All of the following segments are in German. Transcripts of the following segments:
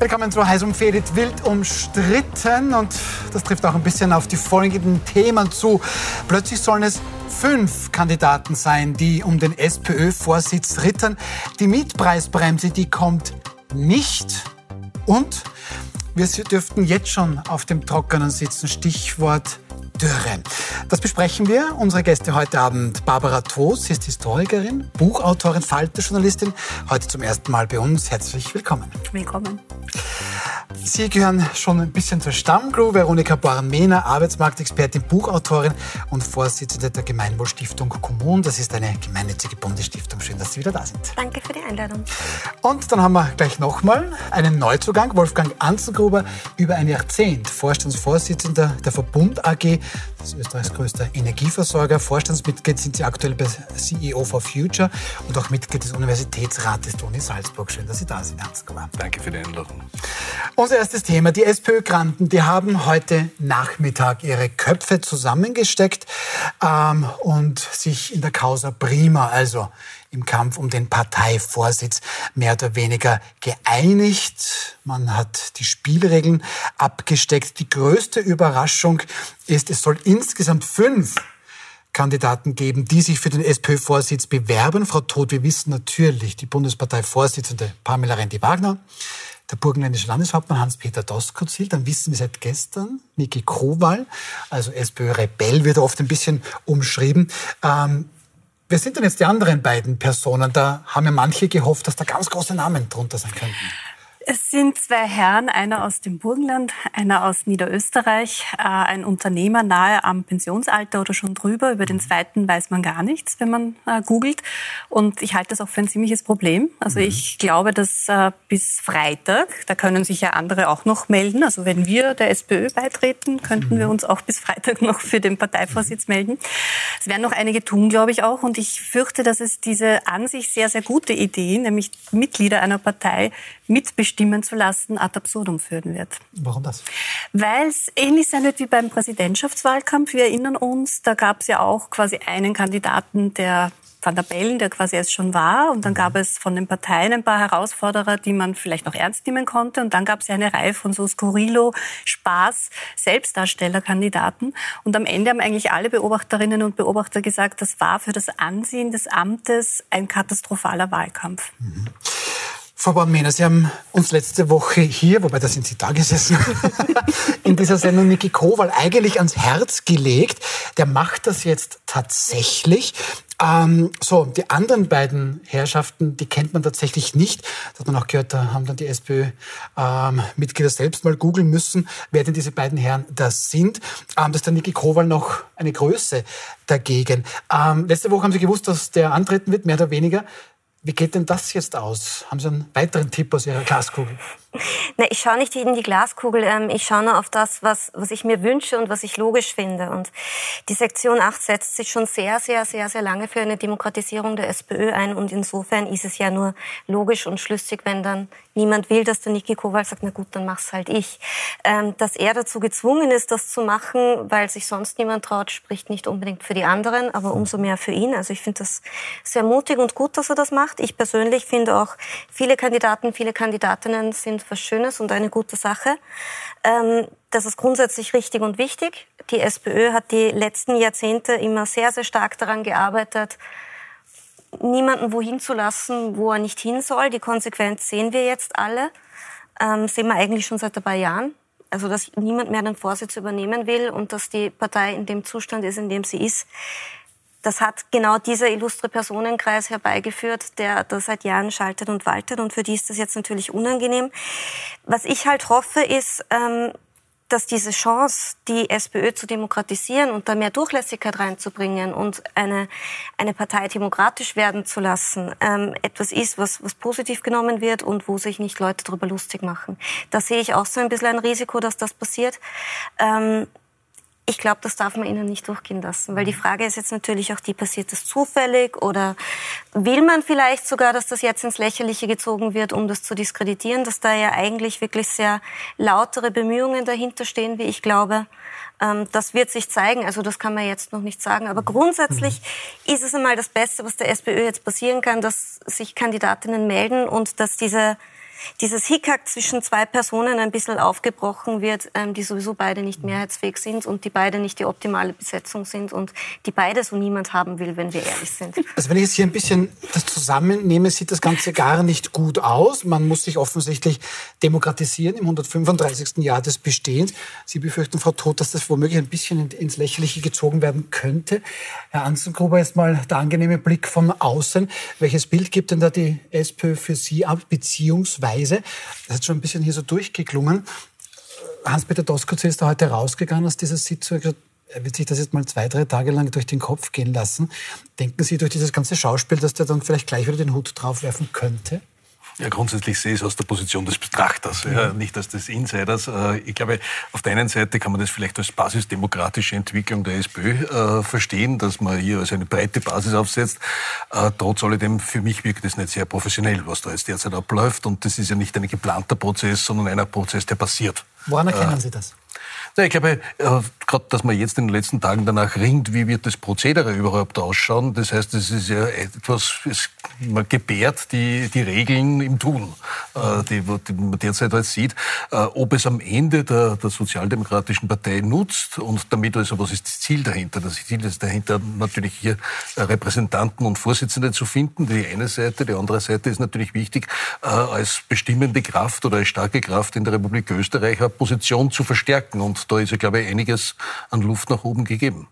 Willkommen zu Heiß umfädet, wild umstritten und das trifft auch ein bisschen auf die folgenden Themen zu. Plötzlich sollen es fünf Kandidaten sein, die um den SPÖ-Vorsitz rittern. Die Mietpreisbremse, die kommt nicht. Und wir dürften jetzt schon auf dem Trockenen sitzen. Stichwort Dürre. Das besprechen wir. Unsere Gäste heute Abend Barbara Toos, sie ist Historikerin, Buchautorin, Falterjournalistin. Heute zum ersten Mal bei uns. Herzlich willkommen. Willkommen. Sie gehören schon ein bisschen zur Stammcrew. Veronika Born-Mehner, Arbeitsmarktexpertin, Buchautorin und Vorsitzende der Gemeinwohlstiftung Kommun. Das ist eine gemeinnützige Bundesstiftung. Schön, dass Sie wieder da sind. Danke für die Einladung. Und dann haben wir gleich nochmal einen Neuzugang. Wolfgang Anzengruber, über ein Jahrzehnt Vorstandsvorsitzender der Verbund AG. Das ist Österreichs größter Energieversorger. Vorstandsmitglied sind Sie aktuell bei CEO for Future und auch Mitglied des Universitätsrates der Uni Salzburg. Schön, dass Sie da sind, Herr Anzengruber. Danke für die Einladung. Unser erstes Thema. Die SPÖ-Granten, die haben heute Nachmittag ihre Köpfe zusammengesteckt ähm, und sich in der Causa Prima, also im Kampf um den Parteivorsitz, mehr oder weniger geeinigt. Man hat die Spielregeln abgesteckt. Die größte Überraschung ist, es soll insgesamt fünf Kandidaten geben, die sich für den SPÖ-Vorsitz bewerben. Frau Todt, wir wissen natürlich, die Bundesparteivorsitzende Pamela Rendi-Wagner, der burgenländische Landeshauptmann Hans-Peter Doskozil. Dann wissen wir seit gestern Niki Krowal, also SPÖ-Rebell, wird oft ein bisschen umschrieben. Ähm, wer sind denn jetzt die anderen beiden Personen? Da haben ja manche gehofft, dass da ganz große Namen drunter sein könnten. Es sind zwei Herren, einer aus dem Burgenland, einer aus Niederösterreich, äh, ein Unternehmer nahe am Pensionsalter oder schon drüber. Über den zweiten weiß man gar nichts, wenn man äh, googelt. Und ich halte das auch für ein ziemliches Problem. Also mhm. ich glaube, dass äh, bis Freitag, da können sich ja andere auch noch melden. Also wenn wir der SPÖ beitreten, könnten wir mhm. uns auch bis Freitag noch für den Parteivorsitz melden. Es werden noch einige tun, glaube ich auch. Und ich fürchte, dass es diese an sich sehr, sehr gute Idee, nämlich Mitglieder einer Partei mitbestimmen, stimmen zu lassen, ad absurdum führen wird. Warum das? Weil es ähnlich sein wird wie beim Präsidentschaftswahlkampf. Wir erinnern uns, da gab es ja auch quasi einen Kandidaten, der Van der Bellen, der quasi erst schon war. Und dann gab es von den Parteien ein paar Herausforderer, die man vielleicht noch ernst nehmen konnte. Und dann gab es ja eine Reihe von so Skurrilo, Spaß, Selbstdarstellerkandidaten. Und am Ende haben eigentlich alle Beobachterinnen und Beobachter gesagt, das war für das Ansehen des Amtes ein katastrophaler Wahlkampf. Mhm. Frau Bornmehner, Sie haben uns letzte Woche hier, wobei da sind Sie da gesessen, in dieser Sendung Niki Kowal eigentlich ans Herz gelegt. Der macht das jetzt tatsächlich. Ähm, so, die anderen beiden Herrschaften, die kennt man tatsächlich nicht. Das hat man auch gehört, da haben dann die SPÖ-Mitglieder ähm, selbst mal googeln müssen, wer denn diese beiden Herren das sind. Ähm, das ist der Niki Kowal noch eine Größe dagegen. Ähm, letzte Woche haben Sie gewusst, dass der antreten wird, mehr oder weniger. Wie geht denn das jetzt aus? Haben Sie einen weiteren Tipp aus Ihrer Glaskugel? Nee, ich schaue nicht in die Glaskugel. Ähm, ich schaue nur auf das, was, was ich mir wünsche und was ich logisch finde. Und die Sektion 8 setzt sich schon sehr, sehr, sehr, sehr lange für eine Demokratisierung der SPÖ ein. Und insofern ist es ja nur logisch und schlüssig, wenn dann niemand will, dass der Niki Kowal sagt, na gut, dann mach's halt ich. Ähm, dass er dazu gezwungen ist, das zu machen, weil sich sonst niemand traut, spricht nicht unbedingt für die anderen, aber umso mehr für ihn. Also ich finde das sehr mutig und gut, dass er das macht. Ich persönlich finde auch, viele Kandidaten, viele Kandidatinnen sind was Schönes und eine gute Sache. Ähm, das ist grundsätzlich richtig und wichtig. Die SPÖ hat die letzten Jahrzehnte immer sehr, sehr stark daran gearbeitet, niemanden wohin zu lassen, wo er nicht hin soll. Die Konsequenz sehen wir jetzt alle. Ähm, sehen wir eigentlich schon seit ein paar Jahren. Also, dass niemand mehr den Vorsitz übernehmen will und dass die Partei in dem Zustand ist, in dem sie ist. Das hat genau dieser illustre Personenkreis herbeigeführt, der da seit Jahren schaltet und waltet. Und für die ist das jetzt natürlich unangenehm. Was ich halt hoffe, ist, ähm, dass diese Chance, die SPÖ zu demokratisieren und da mehr Durchlässigkeit reinzubringen und eine, eine Partei demokratisch werden zu lassen, ähm, etwas ist, was, was positiv genommen wird und wo sich nicht Leute darüber lustig machen. Da sehe ich auch so ein bisschen ein Risiko, dass das passiert. Ähm, ich glaube, das darf man ihnen nicht durchgehen lassen, weil die mhm. Frage ist jetzt natürlich auch die, passiert das zufällig oder will man vielleicht sogar, dass das jetzt ins Lächerliche gezogen wird, um das zu diskreditieren, dass da ja eigentlich wirklich sehr lautere Bemühungen dahinter stehen, wie ich glaube. Ähm, das wird sich zeigen, also das kann man jetzt noch nicht sagen. Aber grundsätzlich mhm. ist es einmal das Beste, was der SPÖ jetzt passieren kann, dass sich Kandidatinnen melden und dass diese dieses Hickhack zwischen zwei Personen ein bisschen aufgebrochen wird, ähm, die sowieso beide nicht mehrheitsfähig sind und die beide nicht die optimale Besetzung sind und die beide so niemand haben will, wenn wir ehrlich sind. Also wenn ich jetzt hier ein bisschen das zusammennehme, sieht das Ganze gar nicht gut aus. Man muss sich offensichtlich demokratisieren im 135. Jahr des Bestehens. Sie befürchten, Frau Todt, dass das womöglich ein bisschen ins Lächerliche gezogen werden könnte. Herr Anzengruber, jetzt mal der angenehme Blick von außen. Welches Bild gibt denn da die SPÖ für Sie ab, beziehungsweise, das ist schon ein bisschen hier so durchgeklungen, Hans-Peter Doskozil ist da heute rausgegangen aus dieser Sitzung. Er wird sich das jetzt mal zwei, drei Tage lang durch den Kopf gehen lassen. Denken Sie durch dieses ganze Schauspiel, dass der dann vielleicht gleich wieder den Hut draufwerfen könnte? Ja, grundsätzlich sehe ich es aus der Position des Betrachters, ja, nicht als des Insiders. Äh, ich glaube, auf der einen Seite kann man das vielleicht als basisdemokratische Entwicklung der SPÖ äh, verstehen, dass man hier also eine breite Basis aufsetzt. Äh, trotz alledem, für mich wirkt es nicht sehr professionell, was da jetzt derzeit abläuft. Und das ist ja nicht ein geplanter Prozess, sondern ein Prozess, der passiert. Woran erkennen äh, Sie das? Ja, ich glaube, äh, gerade, dass man jetzt in den letzten Tagen danach ringt, wie wird das Prozedere überhaupt ausschauen. Das heißt, es ist ja etwas, es, man gebärt die, die Regeln im Tun, äh, die, die man derzeit halt sieht. Äh, ob es am Ende der, der Sozialdemokratischen Partei nutzt und damit also, was ist das Ziel dahinter? Das Ziel ist dahinter natürlich hier Repräsentanten und Vorsitzende zu finden, die eine Seite. Die andere Seite ist natürlich wichtig, als bestimmende Kraft oder als starke Kraft in der Republik Österreich eine Position zu verstärken. Und da ist ja, glaube ich, einiges an Luft nach oben gegeben.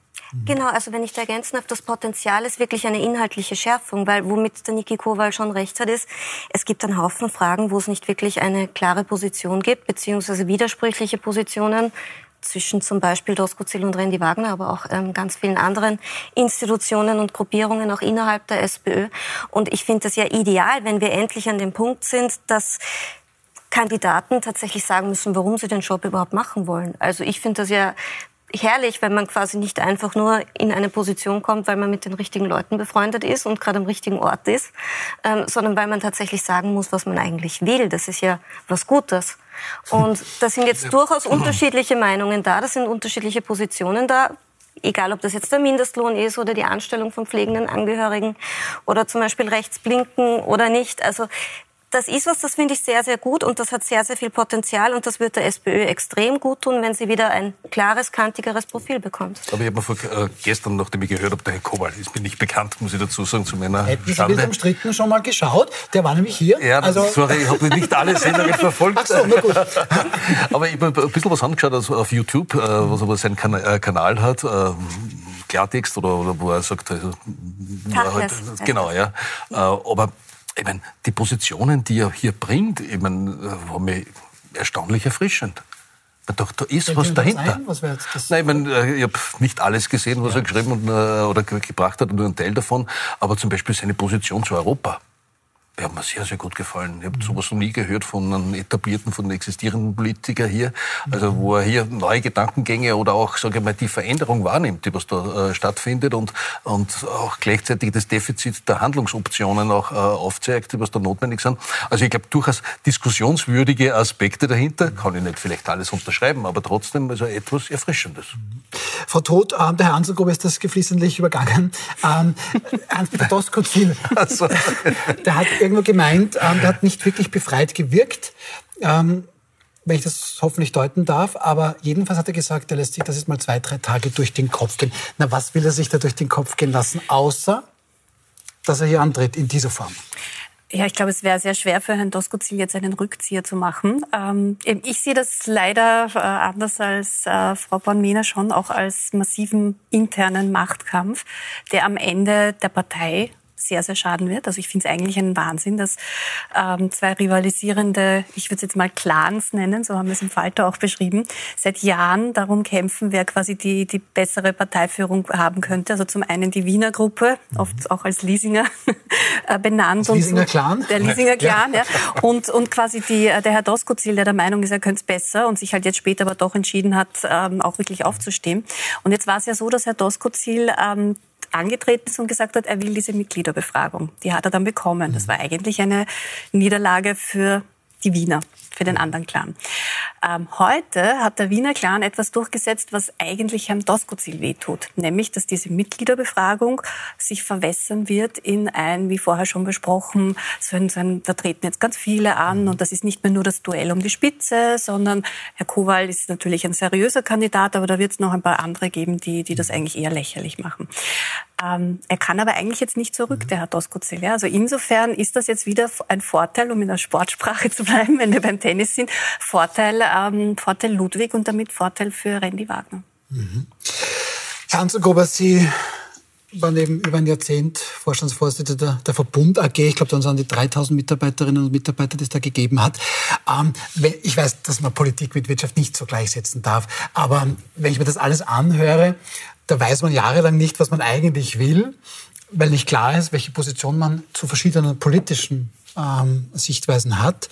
Genau, also wenn ich da ergänzen darf, das Potenzial ist wirklich eine inhaltliche Schärfung, weil womit der Niki Kowal schon recht hat, ist, es gibt einen Haufen Fragen, wo es nicht wirklich eine klare Position gibt, beziehungsweise widersprüchliche Positionen zwischen zum Beispiel Doskozil und Randy Wagner, aber auch ähm, ganz vielen anderen Institutionen und Gruppierungen auch innerhalb der SPÖ. Und ich finde das ja ideal, wenn wir endlich an dem Punkt sind, dass Kandidaten tatsächlich sagen müssen, warum sie den Job überhaupt machen wollen. Also ich finde das ja herrlich, wenn man quasi nicht einfach nur in eine Position kommt, weil man mit den richtigen Leuten befreundet ist und gerade am richtigen Ort ist, ähm, sondern weil man tatsächlich sagen muss, was man eigentlich will. Das ist ja was Gutes. Und da sind jetzt durchaus unterschiedliche Meinungen da, da sind unterschiedliche Positionen da egal ob das jetzt der Mindestlohn ist oder die Anstellung von pflegenden Angehörigen oder zum Beispiel Rechtsblinken oder nicht. Also das ist was, das finde ich sehr, sehr gut und das hat sehr, sehr viel Potenzial und das wird der SPÖ extrem gut tun, wenn sie wieder ein klares, kantigeres Profil bekommt. Aber ich habe mir vor, äh, gestern, nachdem ich gehört habe, der Herr Kowal ist mir nicht bekannt, muss ich dazu sagen, zu meiner Hätten Sie Schande. am Stritten schon mal geschaut? Der war nämlich hier. Ja, also sorry, ich habe nicht alle Sendungen verfolgt. Ach so, na gut. Aber ich habe ein bisschen was angeschaut also auf YouTube, äh, was aber seinen kan äh, Kanal hat. Äh, Klartext oder, oder wo er sagt, also, halt, genau, ja. Äh, aber ich meine, die Positionen, die er hier bringt, ich meine, äh, war mir erstaunlich erfrischend. Da, da ist was dahinter. Was Nein, ich, mein, äh, ich habe nicht alles gesehen, was ja. er geschrieben und, äh, oder gebracht hat, nur einen Teil davon. Aber zum Beispiel seine Position zu Europa. Der hat mir sehr, sehr gut gefallen. Ich habe sowas noch nie gehört von einem etablierten, von einem existierenden Politiker hier. Also wo er hier neue Gedankengänge oder auch, sage ich mal, die Veränderung wahrnimmt, die was da äh, stattfindet und, und auch gleichzeitig das Defizit der Handlungsoptionen auch äh, aufzeigt, die was da notwendig sind. Also ich glaube durchaus diskussionswürdige Aspekte dahinter. Kann ich nicht vielleicht alles unterschreiben, aber trotzdem also etwas Erfrischendes. Mhm. Frau Todt, ähm, der Herr Anselgruber ist das geflissentlich übergangen. Ähm, Hans-Peter Doskozil, also. der hat irgendwo gemeint, ähm, der hat nicht wirklich befreit gewirkt. Ähm, wenn ich das hoffentlich deuten darf. Aber jedenfalls hat er gesagt, er lässt sich das jetzt mal zwei, drei Tage durch den Kopf gehen. Na, was will er sich da durch den Kopf gehen lassen, außer dass er hier antritt in dieser Form? Ja, ich glaube, es wäre sehr schwer für Herrn Doskozil jetzt einen Rückzieher zu machen. Ähm, ich sehe das leider äh, anders als äh, Frau Born-Mehner schon auch als massiven internen Machtkampf, der am Ende der Partei sehr, sehr schaden wird. Also ich finde es eigentlich ein Wahnsinn, dass ähm, zwei rivalisierende, ich würde es jetzt mal Clans nennen, so haben wir es im Falter auch beschrieben, seit Jahren darum kämpfen, wer quasi die, die bessere Parteiführung haben könnte. Also zum einen die Wiener Gruppe, mhm. oft auch als Leasinger äh, benannt. Das Liesinger Clan? Der Liesinger Clan, ja. ja. Und, und quasi die, äh, der Herr Doskozil, der der Meinung ist, er könnte es besser und sich halt jetzt später aber doch entschieden hat, ähm, auch wirklich aufzustehen. Und jetzt war es ja so, dass Herr Doskozil ähm, angetreten ist und gesagt hat, er will diese Mitgliederbefragung. Die hat er dann bekommen. Das war eigentlich eine Niederlage für die Wiener für den anderen Clan. Ähm, heute hat der Wiener Clan etwas durchgesetzt, was eigentlich Herrn Doskozil wehtut, nämlich, dass diese Mitgliederbefragung sich verwässern wird in ein, wie vorher schon besprochen, so ein, so ein, da treten jetzt ganz viele an und das ist nicht mehr nur das Duell um die Spitze, sondern Herr Kowal ist natürlich ein seriöser Kandidat, aber da wird es noch ein paar andere geben, die, die das eigentlich eher lächerlich machen. Ähm, er kann aber eigentlich jetzt nicht zurück, der Herr Doskozil. Ja? Also insofern ist das jetzt wieder ein Vorteil, um in der Sportsprache zu bleiben, wenn wir beim Tennis sind, Vorteil, ähm, Vorteil Ludwig und damit Vorteil für Randy Wagner. Mhm. Herr Anzengruber, Sie waren eben über ein Jahrzehnt Vorstandsvorsitzender der, Verbund AG. Ich glaube, dann waren die 3000 Mitarbeiterinnen und Mitarbeiter, die es da gegeben hat. Ähm, ich weiß, dass man Politik mit Wirtschaft nicht so gleichsetzen darf. Aber wenn ich mir das alles anhöre, da weiß man jahrelang nicht, was man eigentlich will, weil nicht klar ist, welche Position man zu verschiedenen politischen ähm, Sichtweisen hat.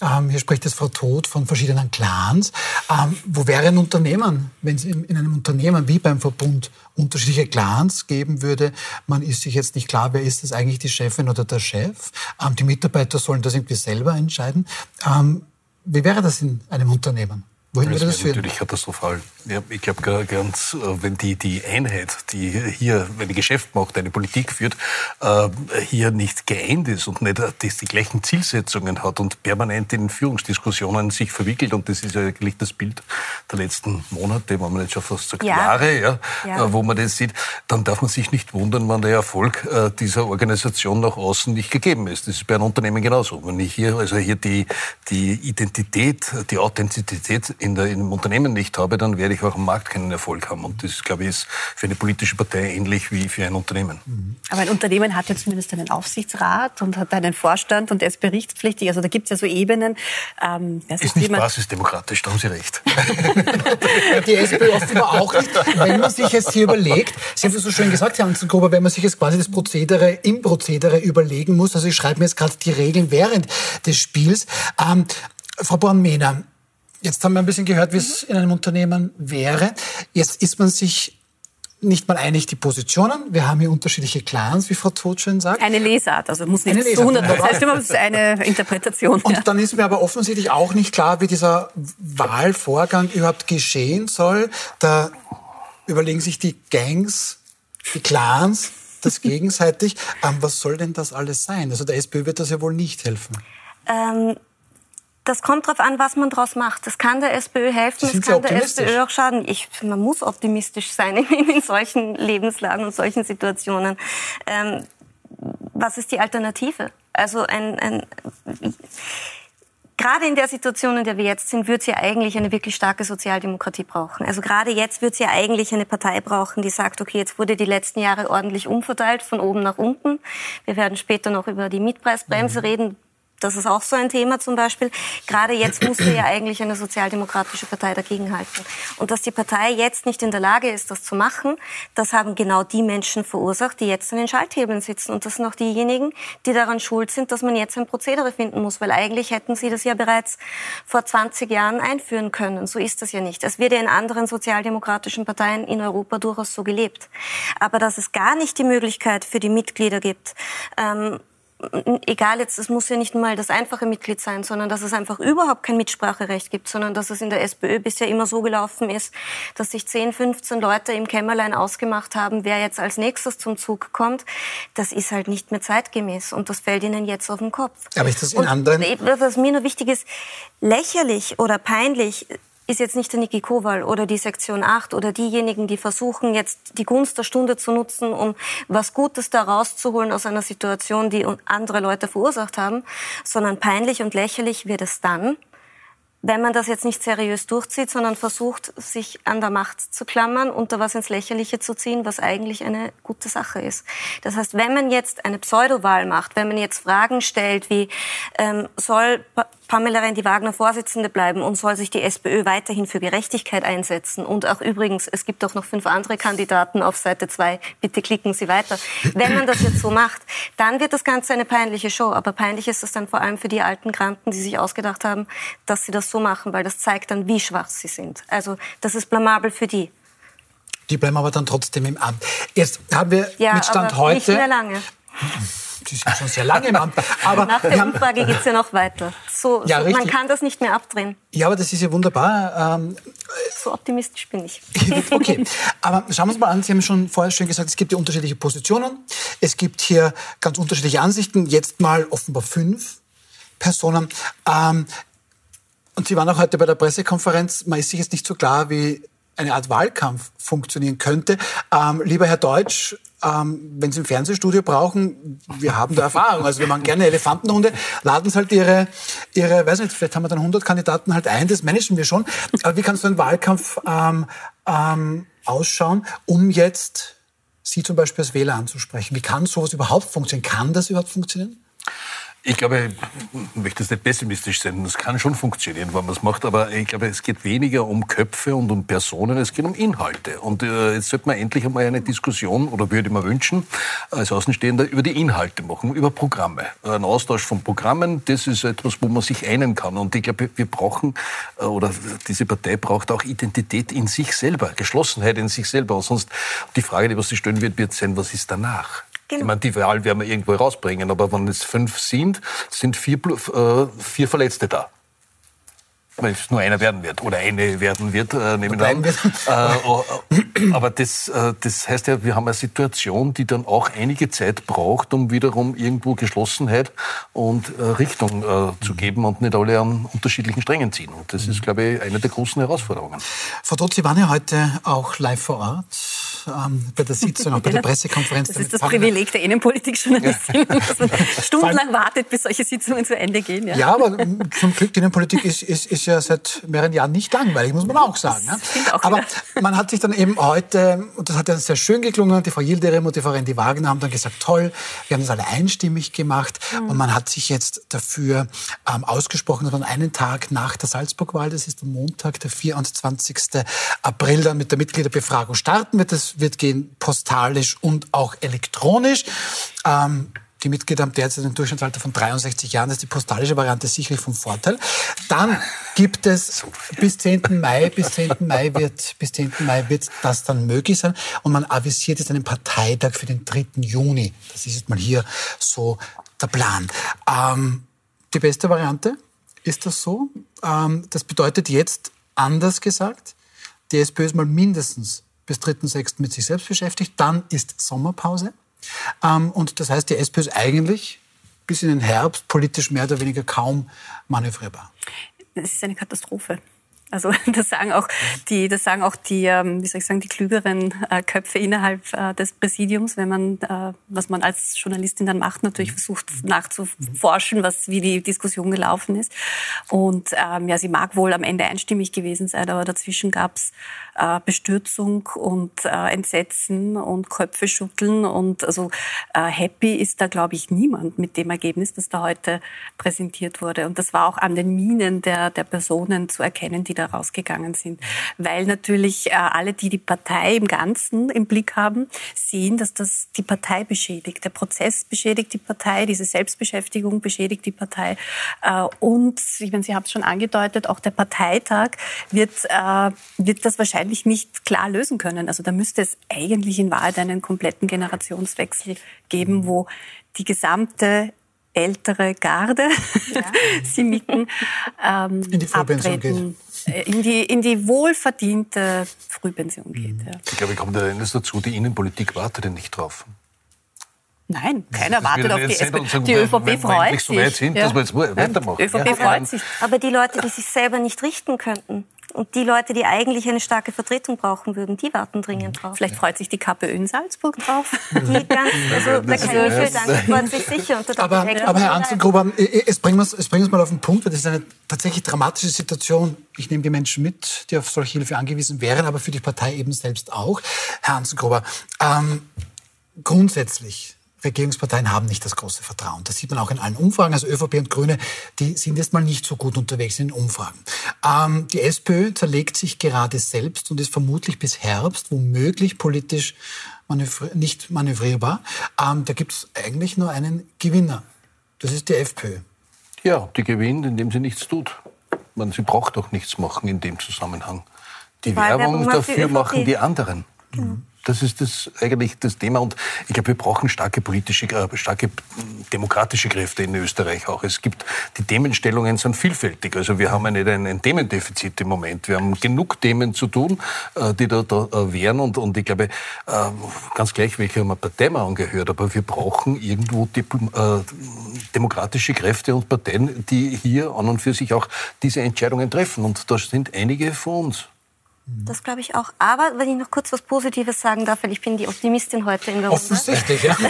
Ähm, hier spricht jetzt Frau Todt von verschiedenen Clans. Ähm, wo wäre ein Unternehmen, wenn es in, in, einem Unternehmen wie beim Verbund unterschiedliche Clans geben würde? Man ist sich jetzt nicht klar, wer ist das eigentlich, die Chefin oder der Chef? Ähm, die Mitarbeiter sollen das irgendwie selber entscheiden. Ähm, wie wäre das in einem Unternehmen? Wohin das würde das führen? Natürlich katastrophal. Ja, ich glaube ganz, äh, wenn die, die Einheit, die hier, wenn die Geschäft macht, eine Politik führt, äh, hier nicht geeint ist und nicht äh, die gleichen Zielsetzungen hat und permanent in Führungsdiskussionen sich verwickelt, und das ist ja eigentlich das Bild der letzten Monate, wenn man jetzt schon fast sagt ja. Jahre, ja, ja. wo man das sieht, dann darf man sich nicht wundern, wenn der Erfolg dieser Organisation nach außen nicht gegeben ist. Das ist bei einem Unternehmen genauso. Wenn ich hier, also hier die, die Identität, die Authentizität in, der, in dem Unternehmen nicht habe, dann werde ich auch am Markt keinen Erfolg haben. Und das, glaube ich, ist für eine politische Partei ähnlich wie für ein Unternehmen. Mhm. Aber ein Unternehmen hat ja zumindest einen Aufsichtsrat und hat einen Vorstand und er ist berichtspflichtig. Also da gibt es ja so Ebenen. Ähm, ist, ist nicht basisdemokratisch, da haben Sie recht. die SPÖ offenbar auch nicht. Wenn man sich jetzt hier überlegt, Sie haben es so schön gesagt, Herr Anzengruber, wenn man sich jetzt quasi das Prozedere im Prozedere überlegen muss, also ich schreibe mir jetzt gerade die Regeln während des Spiels. Ähm, Frau Born-Mehner, Jetzt haben wir ein bisschen gehört, wie es in einem Unternehmen wäre. Jetzt ist man sich nicht mal einig die Positionen. Wir haben hier unterschiedliche Clans, wie Frau Todt schön sagt. Eine Lesart, also muss nicht zu 100 Das heißt immer, es ist eine Interpretation. Und ja. dann ist mir aber offensichtlich auch nicht klar, wie dieser Wahlvorgang überhaupt geschehen soll. Da überlegen sich die Gangs, die Clans, das gegenseitig. Ähm, was soll denn das alles sein? Also der SPÖ wird das ja wohl nicht helfen. Ähm das kommt darauf an, was man daraus macht. Das kann der SPÖ helfen, das kann der SPÖ auch schaden. Ich, man muss optimistisch sein in, in solchen Lebenslagen und solchen Situationen. Ähm, was ist die Alternative? Also ein, ein gerade in der Situation, in der wir jetzt sind, wird es ja eigentlich eine wirklich starke Sozialdemokratie brauchen. Also gerade jetzt wird es ja eigentlich eine Partei brauchen, die sagt, okay, jetzt wurde die letzten Jahre ordentlich umverteilt, von oben nach unten. Wir werden später noch über die Mietpreisbremse mhm. reden das ist auch so ein Thema zum Beispiel. Gerade jetzt musste ja eigentlich eine sozialdemokratische Partei dagegenhalten. Und dass die Partei jetzt nicht in der Lage ist, das zu machen, das haben genau die Menschen verursacht, die jetzt an den Schalthebeln sitzen. Und das sind auch diejenigen, die daran schuld sind, dass man jetzt ein Prozedere finden muss. Weil eigentlich hätten sie das ja bereits vor 20 Jahren einführen können. So ist das ja nicht. Es wird ja in anderen sozialdemokratischen Parteien in Europa durchaus so gelebt. Aber dass es gar nicht die Möglichkeit für die Mitglieder gibt, ähm, egal jetzt, es muss ja nicht mal das einfache Mitglied sein, sondern dass es einfach überhaupt kein Mitspracherecht gibt, sondern dass es in der SPÖ bisher immer so gelaufen ist, dass sich 10, 15 Leute im Kämmerlein ausgemacht haben, wer jetzt als nächstes zum Zug kommt. Das ist halt nicht mehr zeitgemäß und das fällt ihnen jetzt auf den Kopf. Aber ist das in und anderen... Was mir nur wichtig ist, lächerlich oder peinlich ist jetzt nicht der Niki Kowal oder die Sektion 8 oder diejenigen, die versuchen, jetzt die Gunst der Stunde zu nutzen, um was Gutes da rauszuholen aus einer Situation, die andere Leute verursacht haben, sondern peinlich und lächerlich wird es dann, wenn man das jetzt nicht seriös durchzieht, sondern versucht, sich an der Macht zu klammern und da was ins Lächerliche zu ziehen, was eigentlich eine gute Sache ist. Das heißt, wenn man jetzt eine Pseudowahl macht, wenn man jetzt Fragen stellt wie, ähm, soll Pamela Rendi-Wagner Vorsitzende bleiben und soll sich die SPÖ weiterhin für Gerechtigkeit einsetzen. Und auch übrigens, es gibt auch noch fünf andere Kandidaten auf Seite zwei. Bitte klicken Sie weiter. Wenn man das jetzt so macht, dann wird das Ganze eine peinliche Show. Aber peinlich ist es dann vor allem für die alten Granten, die sich ausgedacht haben, dass sie das so machen, weil das zeigt dann, wie schwach sie sind. Also das ist blamabel für die. Die bleiben aber dann trotzdem im Amt. Jetzt haben wir ja, mit Stand heute. Nicht mehr lange. Sie sind schon sehr lange im Amt. Aber Nach der Umfrage geht es ja noch weiter. so, ja, so man kann das nicht mehr abdrehen. Ja, aber das ist ja wunderbar. Ähm, so optimistisch bin ich. okay, aber schauen wir uns mal an. Sie haben schon vorher schön gesagt, es gibt ja unterschiedliche Positionen. Es gibt hier ganz unterschiedliche Ansichten. Jetzt mal offenbar fünf Personen. Ähm, und Sie waren auch heute bei der Pressekonferenz. Man ist sich jetzt nicht so klar, wie eine Art Wahlkampf funktionieren könnte. Ähm, lieber Herr Deutsch, ähm, wenn Sie ein Fernsehstudio brauchen, wir haben da Erfahrung. Also wir machen gerne Elefantenhunde, laden Sie halt Ihre, Ihre, weiß nicht, vielleicht haben wir dann 100 Kandidaten halt ein, das managen wir schon. Aber wie kann so ein Wahlkampf ähm, ähm, ausschauen, um jetzt Sie zum Beispiel als Wähler anzusprechen? Wie kann sowas überhaupt funktionieren? Kann das überhaupt funktionieren? Ich glaube, ich möchte jetzt nicht pessimistisch sein. Das kann schon funktionieren, wenn man es macht. Aber ich glaube, es geht weniger um Köpfe und um Personen, es geht um Inhalte. Und äh, jetzt sollte man endlich einmal eine Diskussion, oder würde ich mir wünschen, als Außenstehender, über die Inhalte machen, über Programme. Ein Austausch von Programmen, das ist etwas, wo man sich einen kann. Und ich glaube, wir brauchen, äh, oder diese Partei braucht auch Identität in sich selber, Geschlossenheit in sich selber. Und sonst die Frage, die was sie stellen wird, wird sein, was ist danach? Genau. Ich meine, die Wahl werden wir irgendwo rausbringen, aber wenn es fünf sind, sind vier, äh, vier Verletzte da weil es nur einer werden wird oder eine werden wird, äh, nehme ich an. Äh, äh, aber das, äh, das heißt ja, wir haben eine Situation, die dann auch einige Zeit braucht, um wiederum irgendwo Geschlossenheit und äh, Richtung äh, zu geben und nicht alle an unterschiedlichen Strängen ziehen. Und das ist, glaube ich, eine der großen Herausforderungen. Frau Dotz, Sie waren ja heute auch live vor Ort ähm, bei der Sitzung, auch bei der Pressekonferenz. Das ist das Privileg der Innenpolitik-Journalistin, dass man stundenlang wartet, bis solche Sitzungen zu Ende gehen. Ja, ja aber zum Glück, die Innenpolitik ist, ist, ist ja seit mehreren Jahren nicht langweilig, muss man auch sagen. Ja? Auch aber man hat sich dann eben heute, und das hat ja sehr schön geklungen, die Frau Yildirim und die Frau Rendi Wagner haben dann gesagt, toll, wir haben das alle einstimmig gemacht mhm. und man hat sich jetzt dafür ähm, ausgesprochen, dass man einen Tag nach der Salzburg-Wahl, das ist am Montag, der 24. April, dann mit der Mitgliederbefragung starten wird. Das wird gehen postalisch und auch elektronisch. Ähm, die Mitglieder haben derzeit ein Durchschnittsalter von 63 Jahren. Das ist die postalische Variante sicherlich vom Vorteil. Dann gibt es bis 10. Mai, bis 10. Mai wird, bis 10. Mai wird das dann möglich sein. Und man avisiert jetzt einen Parteitag für den 3. Juni. Das ist jetzt mal hier so der Plan. Ähm, die beste Variante ist das so. Ähm, das bedeutet jetzt anders gesagt, die SPÖ ist mal mindestens bis 3.6. mit sich selbst beschäftigt. Dann ist Sommerpause. Ähm, und das heißt, die SPÖ ist eigentlich bis in den Herbst politisch mehr oder weniger kaum manövrierbar. Es ist eine Katastrophe. Also das sagen auch die, das sagen auch die, ähm, wie soll ich sagen, die klügeren äh, Köpfe innerhalb äh, des Präsidiums, wenn man, äh, was man als Journalistin dann macht, natürlich versucht nachzuforschen, was wie die Diskussion gelaufen ist. Und ähm, ja, sie mag wohl am Ende einstimmig gewesen sein, aber dazwischen gab's äh, Bestürzung und äh, Entsetzen und Köpfe schütteln und also äh, happy ist da glaube ich niemand mit dem Ergebnis, das da heute präsentiert wurde. Und das war auch an den Minen der der Personen zu erkennen, die da rausgegangen sind. Weil natürlich äh, alle, die die Partei im Ganzen im Blick haben, sehen, dass das die Partei beschädigt. Der Prozess beschädigt die Partei, diese Selbstbeschäftigung beschädigt die Partei. Äh, und, ich meine, Sie haben es schon angedeutet, auch der Parteitag wird, äh, wird das wahrscheinlich nicht klar lösen können. Also da müsste es eigentlich in Wahrheit einen kompletten Generationswechsel geben, wo die gesamte ältere Garde, ja. Sie nicken, ähm, in die abtreten, äh, in die, in die wohlverdiente Frühpension geht. Mhm. Ja. Ich glaube, kommt da eines dazu, die Innenpolitik wartet ja nicht drauf. Nein, keiner wartet auf die SPD. Sagen, die ÖVP wenn, freut sich. so weit sind, ja. dass wir jetzt weitermachen. Die ÖVP ja. freut sich. Aber die Leute, die sich selber nicht richten könnten, und die Leute, die eigentlich eine starke Vertretung brauchen würden, die warten dringend drauf. Vielleicht freut sich die KPÖ in Salzburg drauf. Die ganz, also da kann ich für danke, freut sich sicher. aber, aber Herr Anzengruber, es bringen wir es mal auf den Punkt, weil das ist eine tatsächlich dramatische Situation. Ich nehme die Menschen mit, die auf solche Hilfe angewiesen wären, aber für die Partei eben selbst auch. Herr Anzengruber, ähm, grundsätzlich Regierungsparteien haben nicht das große Vertrauen. Das sieht man auch in allen Umfragen. Also ÖVP und Grüne, die sind jetzt mal nicht so gut unterwegs in den Umfragen. Ähm, die SPÖ zerlegt sich gerade selbst und ist vermutlich bis Herbst womöglich politisch manövri nicht manövrierbar. Ähm, da gibt es eigentlich nur einen Gewinner. Das ist die FPÖ. Ja, die gewinnt, indem sie nichts tut. Man, sie braucht doch nichts machen in dem Zusammenhang. Die Werbung dafür machen die anderen. Genau. Das ist das eigentlich das Thema. Und ich glaube, wir brauchen starke politische, äh, starke demokratische Kräfte in Österreich auch. Es gibt, die Themenstellungen sind vielfältig. Also wir haben nicht ein, ein Themendefizit im Moment. Wir haben genug Themen zu tun, äh, die da, da äh, wären. Und, und ich glaube, ganz gleich, welcher Partei man angehört, aber wir brauchen irgendwo die, demokratische Kräfte und Parteien, die hier an und für sich auch diese Entscheidungen treffen. Und da sind einige von uns. Das glaube ich auch. Aber wenn ich noch kurz was Positives sagen darf, weil ich bin die Optimistin heute in der Runde. Offensichtlich, ja.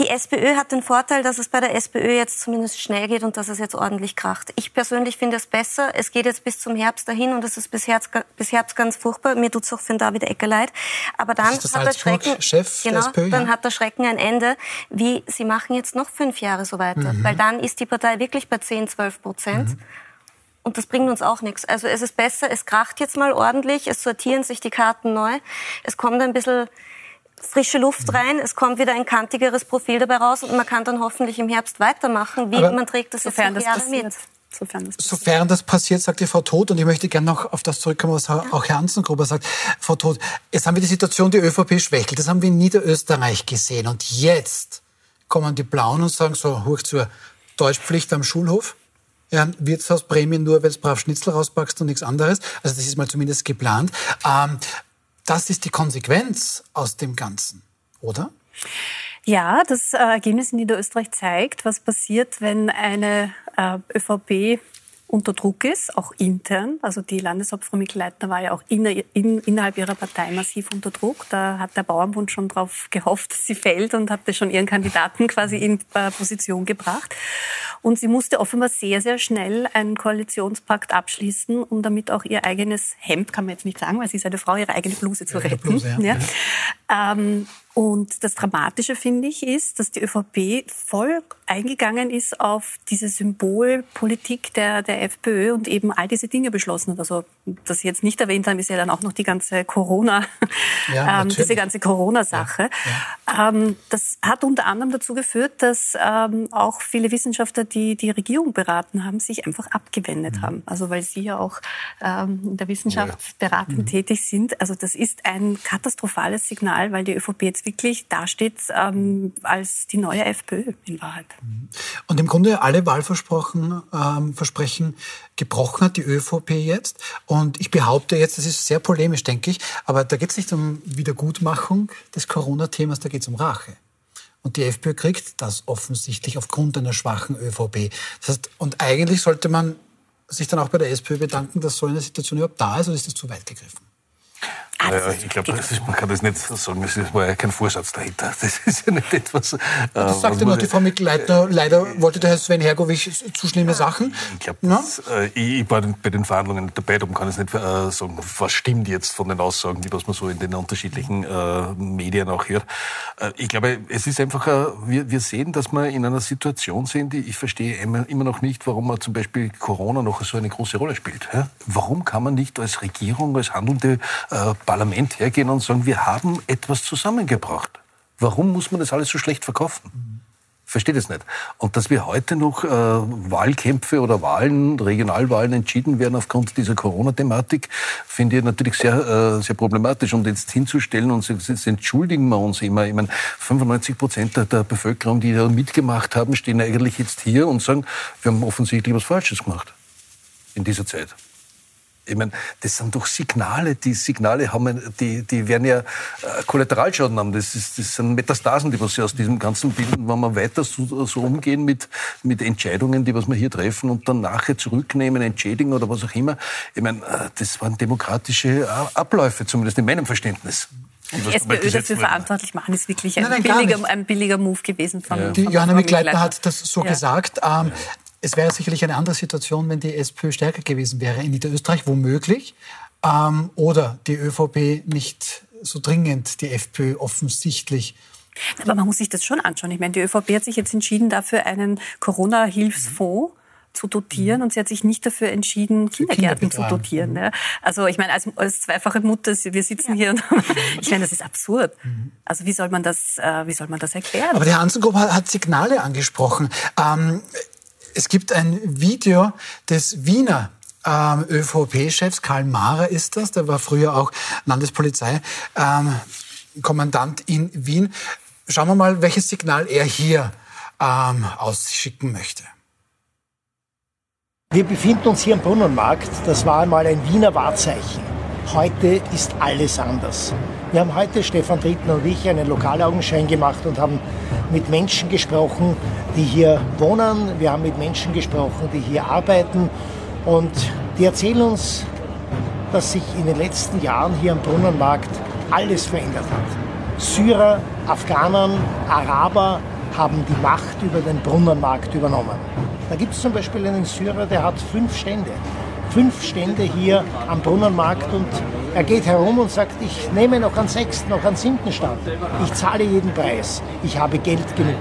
Die SPÖ hat den Vorteil, dass es bei der SPÖ jetzt zumindest schnell geht und dass es jetzt ordentlich kracht. Ich persönlich finde es besser. Es geht jetzt bis zum Herbst dahin und es ist bis Herbst, bis Herbst ganz furchtbar. Mir tut es auch für den David Ecker leid. Aber dann hat der Schrecken, Chef genau, SPÖ, dann hat der Schrecken ein Ende. Wie sie machen jetzt noch fünf Jahre so weiter, mhm. weil dann ist die Partei wirklich bei 10, 12 Prozent. Mhm. Und das bringt uns auch nichts. Also es ist besser, es kracht jetzt mal ordentlich, es sortieren sich die Karten neu, es kommt ein bisschen frische Luft mhm. rein, es kommt wieder ein kantigeres Profil dabei raus und man kann dann hoffentlich im Herbst weitermachen, wie Aber man trägt das jetzt noch Jahre passiert. mit. Sofern das, Sofern das passiert, sagt die Frau Todt, und ich möchte gerne noch auf das zurückkommen, was ja. auch Herr Hansengruber sagt. Frau Todt, jetzt haben wir die Situation, die ÖVP schwächelt. Das haben wir in Niederösterreich gesehen. Und jetzt kommen die Blauen und sagen so, hoch zur Deutschpflicht am Schulhof ja, Wirtshausprämien nur, weil du brav Schnitzel rauspackst und nichts anderes. Also das ist mal zumindest geplant. Ähm, das ist die Konsequenz aus dem Ganzen, oder? Ja, das äh, Ergebnis in Niederösterreich zeigt, was passiert, wenn eine äh, ÖVP unter Druck ist, auch intern. Also die Landeshauptfrau Mikl-Leitner war ja auch in, in, innerhalb ihrer Partei massiv unter Druck. Da hat der Bauernbund schon darauf gehofft, dass sie fällt und hatte schon ihren Kandidaten quasi in äh, Position gebracht. Und sie musste offenbar sehr, sehr schnell einen Koalitionspakt abschließen, um damit auch ihr eigenes Hemd, kann man jetzt nicht sagen, weil sie ist eine Frau, ihre eigene Bluse zu retten. Bluse, ja. Ja. Ähm, und das Dramatische, finde ich, ist, dass die ÖVP voll eingegangen ist auf diese Symbolpolitik der, der FPÖ und eben all diese Dinge beschlossen hat. Also, dass Sie jetzt nicht erwähnt haben, ist ja dann auch noch die ganze Corona, ja, ähm, diese ganze Corona-Sache. Ja, ja. ähm, das hat unter anderem dazu geführt, dass ähm, auch viele Wissenschaftler, die die Regierung beraten haben, sich einfach abgewendet mhm. haben. Also, weil sie ja auch ähm, in der Wissenschaft beratend mhm. tätig sind. Also, das ist ein katastrophales Signal, weil die ÖVP jetzt jetzt wirklich dasteht ähm, als die neue FPÖ in Wahrheit. Und im Grunde alle Wahlversprechen ähm, Versprechen gebrochen hat die ÖVP jetzt. Und ich behaupte jetzt, das ist sehr polemisch, denke ich, aber da geht es nicht um Wiedergutmachung des Corona-Themas, da geht es um Rache. Und die FPÖ kriegt das offensichtlich aufgrund einer schwachen ÖVP. Das heißt, und eigentlich sollte man sich dann auch bei der SPÖ bedanken, dass so eine Situation überhaupt da ist, oder ist das zu weit gegriffen? Ah, ja, ich glaube, man kann das nicht sagen, es war ja kein Vorsatz dahinter. Das ist ja nicht etwas. Äh, das sagte noch die Frau Mikl-Leitner. Leider wollte der Herr Sven Hergovic zu schlimme Sachen. Ich glaube, äh, ich, war bei den Verhandlungen nicht dabei, darum kann ich nicht äh, sagen, was stimmt jetzt von den Aussagen, die was man so in den unterschiedlichen äh, Medien auch hört. Äh, ich glaube, es ist einfach, äh, wir, sehen, dass wir in einer Situation sind, die ich verstehe immer, noch nicht, warum man zum Beispiel Corona noch so eine große Rolle spielt. Ja? Warum kann man nicht als Regierung, als handelnde äh, Parlament hergehen und sagen, wir haben etwas zusammengebracht. Warum muss man das alles so schlecht verkaufen? Verstehe das nicht. Und dass wir heute noch äh, Wahlkämpfe oder Wahlen, Regionalwahlen entschieden werden aufgrund dieser Corona-Thematik, finde ich natürlich sehr, äh, sehr problematisch. Und jetzt hinzustellen und jetzt entschuldigen wir uns immer. Ich meine, 95 Prozent der Bevölkerung, die da mitgemacht haben, stehen eigentlich jetzt hier und sagen, wir haben offensichtlich was Falsches gemacht in dieser Zeit. Ich meine, das sind doch Signale. Die Signale haben, die, die werden ja äh, Kollateralschaden haben. Das, ist, das sind Metastasen, die was sie aus diesem Ganzen bilden, wenn wir weiter so, so umgehen mit, mit Entscheidungen, die was wir hier treffen und dann nachher zurücknehmen, entschädigen oder was auch immer. Ich meine, äh, das waren demokratische äh, Abläufe, zumindest in meinem Verständnis. Die, die SPÖ dafür verantwortlich machen, ist wirklich ein, nein, nein, billiger, ein billiger Move gewesen von, ja. Die von Johanna Mikleitner hat das so ja. gesagt. Ähm, es wäre sicherlich eine andere Situation, wenn die SPÖ stärker gewesen wäre in Niederösterreich, womöglich. Ähm, oder die ÖVP nicht so dringend, die FPÖ offensichtlich. Aber man muss sich das schon anschauen. Ich meine, die ÖVP hat sich jetzt entschieden, dafür einen Corona-Hilfsfonds zu dotieren mhm. und sie hat sich nicht dafür entschieden, Kindergärten zu dotieren. Mhm. Also ich meine, als, als zweifache Mutter, wir sitzen ja. hier und ich meine, das ist absurd. Mhm. Also wie soll man das, äh, wie soll man das erklären? Aber der Hansengruppe hat Signale angesprochen. Ähm, es gibt ein Video des Wiener ähm, ÖVP-Chefs. Karl Mahrer ist das, der war früher auch Landespolizeikommandant ähm, in Wien. Schauen wir mal, welches Signal er hier ähm, ausschicken möchte. Wir befinden uns hier am Brunnenmarkt. Das war einmal ein Wiener Wahrzeichen. Heute ist alles anders. Wir haben heute, Stefan Trittner und ich, einen Lokalaugenschein gemacht und haben mit Menschen gesprochen, die hier wohnen. Wir haben mit Menschen gesprochen, die hier arbeiten. Und die erzählen uns, dass sich in den letzten Jahren hier am Brunnenmarkt alles verändert hat. Syrer, Afghanen, Araber haben die Macht über den Brunnenmarkt übernommen. Da gibt es zum Beispiel einen Syrer, der hat fünf Stände. Fünf Stände hier am Brunnenmarkt und er geht herum und sagt, ich nehme noch einen sechsten, noch einen siebten Stand. Ich zahle jeden Preis. Ich habe Geld genug.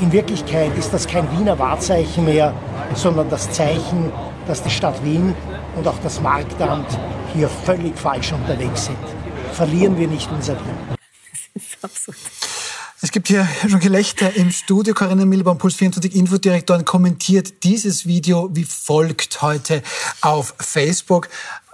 In Wirklichkeit ist das kein Wiener Wahrzeichen mehr, sondern das Zeichen, dass die Stadt Wien und auch das Marktamt hier völlig falsch unterwegs sind. Verlieren wir nicht unser Wien. Das ist absurd. Es gibt hier schon Gelächter im Studio. Corinna Milbaum, Puls 24 Infodirektorin, kommentiert dieses Video wie folgt heute auf Facebook.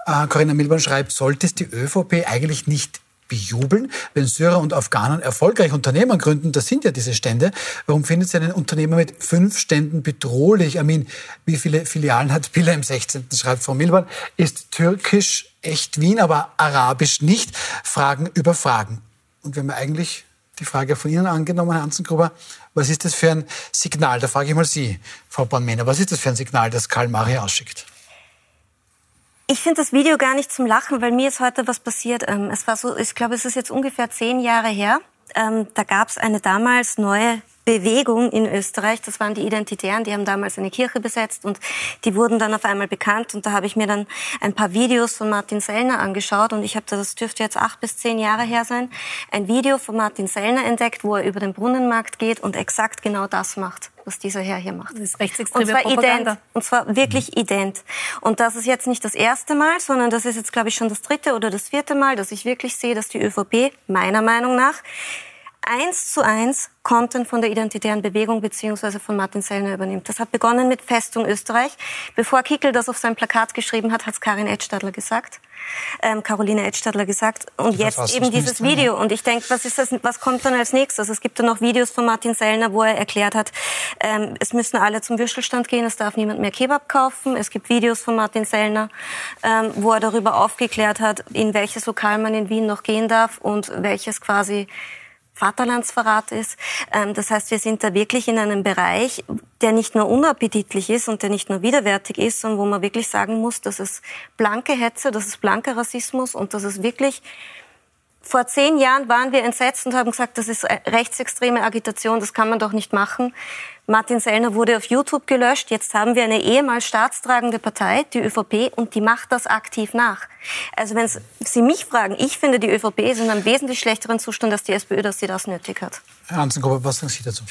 Äh, Corinna Milbaum schreibt, sollte es die ÖVP eigentlich nicht bejubeln, wenn Syrer und Afghanen erfolgreich Unternehmen gründen, das sind ja diese Stände. Warum findet sie einen Unternehmer mit fünf Ständen bedrohlich? Amin, wie viele Filialen hat Billa im 16. schreibt Frau Milban. Ist türkisch echt Wien, aber arabisch nicht? Fragen über Fragen. Und wenn wir eigentlich die Frage von Ihnen angenommen, Herr Anzengruber. Was ist das für ein Signal? Da frage ich mal Sie, Frau Bornmänner. Was ist das für ein Signal, das Karl Mari ausschickt? Ich finde das Video gar nicht zum Lachen, weil mir ist heute was passiert. Ähm, es war so, ich glaube, es ist jetzt ungefähr zehn Jahre her. Ähm, da gab es eine damals neue Bewegung in Österreich. Das waren die Identitären, die haben damals eine Kirche besetzt und die wurden dann auf einmal bekannt. Und da habe ich mir dann ein paar Videos von Martin Sellner angeschaut und ich habe, das dürfte jetzt acht bis zehn Jahre her sein, ein Video von Martin Sellner entdeckt, wo er über den Brunnenmarkt geht und exakt genau das macht was dieser Herr hier macht. Das ist rechtsextreme und zwar Propaganda. ident. Und zwar wirklich ident. Und das ist jetzt nicht das erste Mal, sondern das ist jetzt, glaube ich, schon das dritte oder das vierte Mal, dass ich wirklich sehe, dass die ÖVP meiner Meinung nach eins zu eins Content von der identitären Bewegung beziehungsweise von Martin Sellner übernimmt. Das hat begonnen mit Festung Österreich. Bevor Kickel das auf sein Plakat geschrieben hat, hat es Karin Edstadler gesagt. Ähm, Caroline Edstadler gesagt. Und jetzt eben dieses Video. Und ich denke, was ist das, was kommt dann als nächstes? Es gibt dann noch Videos von Martin Sellner, wo er erklärt hat, ähm, es müssen alle zum Würstelstand gehen, es darf niemand mehr Kebab kaufen. Es gibt Videos von Martin Sellner, ähm, wo er darüber aufgeklärt hat, in welches Lokal man in Wien noch gehen darf und welches quasi Vaterlandsverrat ist. Ähm, das heißt, wir sind da wirklich in einem Bereich, der nicht nur unappetitlich ist und der nicht nur widerwärtig ist, sondern wo man wirklich sagen muss, dass es blanke Hetze, dass es blanker Rassismus und dass es wirklich vor zehn Jahren waren wir entsetzt und haben gesagt, das ist rechtsextreme Agitation, das kann man doch nicht machen. Martin Sellner wurde auf YouTube gelöscht. Jetzt haben wir eine ehemals staatstragende Partei, die ÖVP, und die macht das aktiv nach. Also wenn Sie mich fragen, ich finde, die ÖVP ist in einem wesentlich schlechteren Zustand als die SPÖ, dass sie das nötig hat. Herr Hansen, was sagen Sie dazu?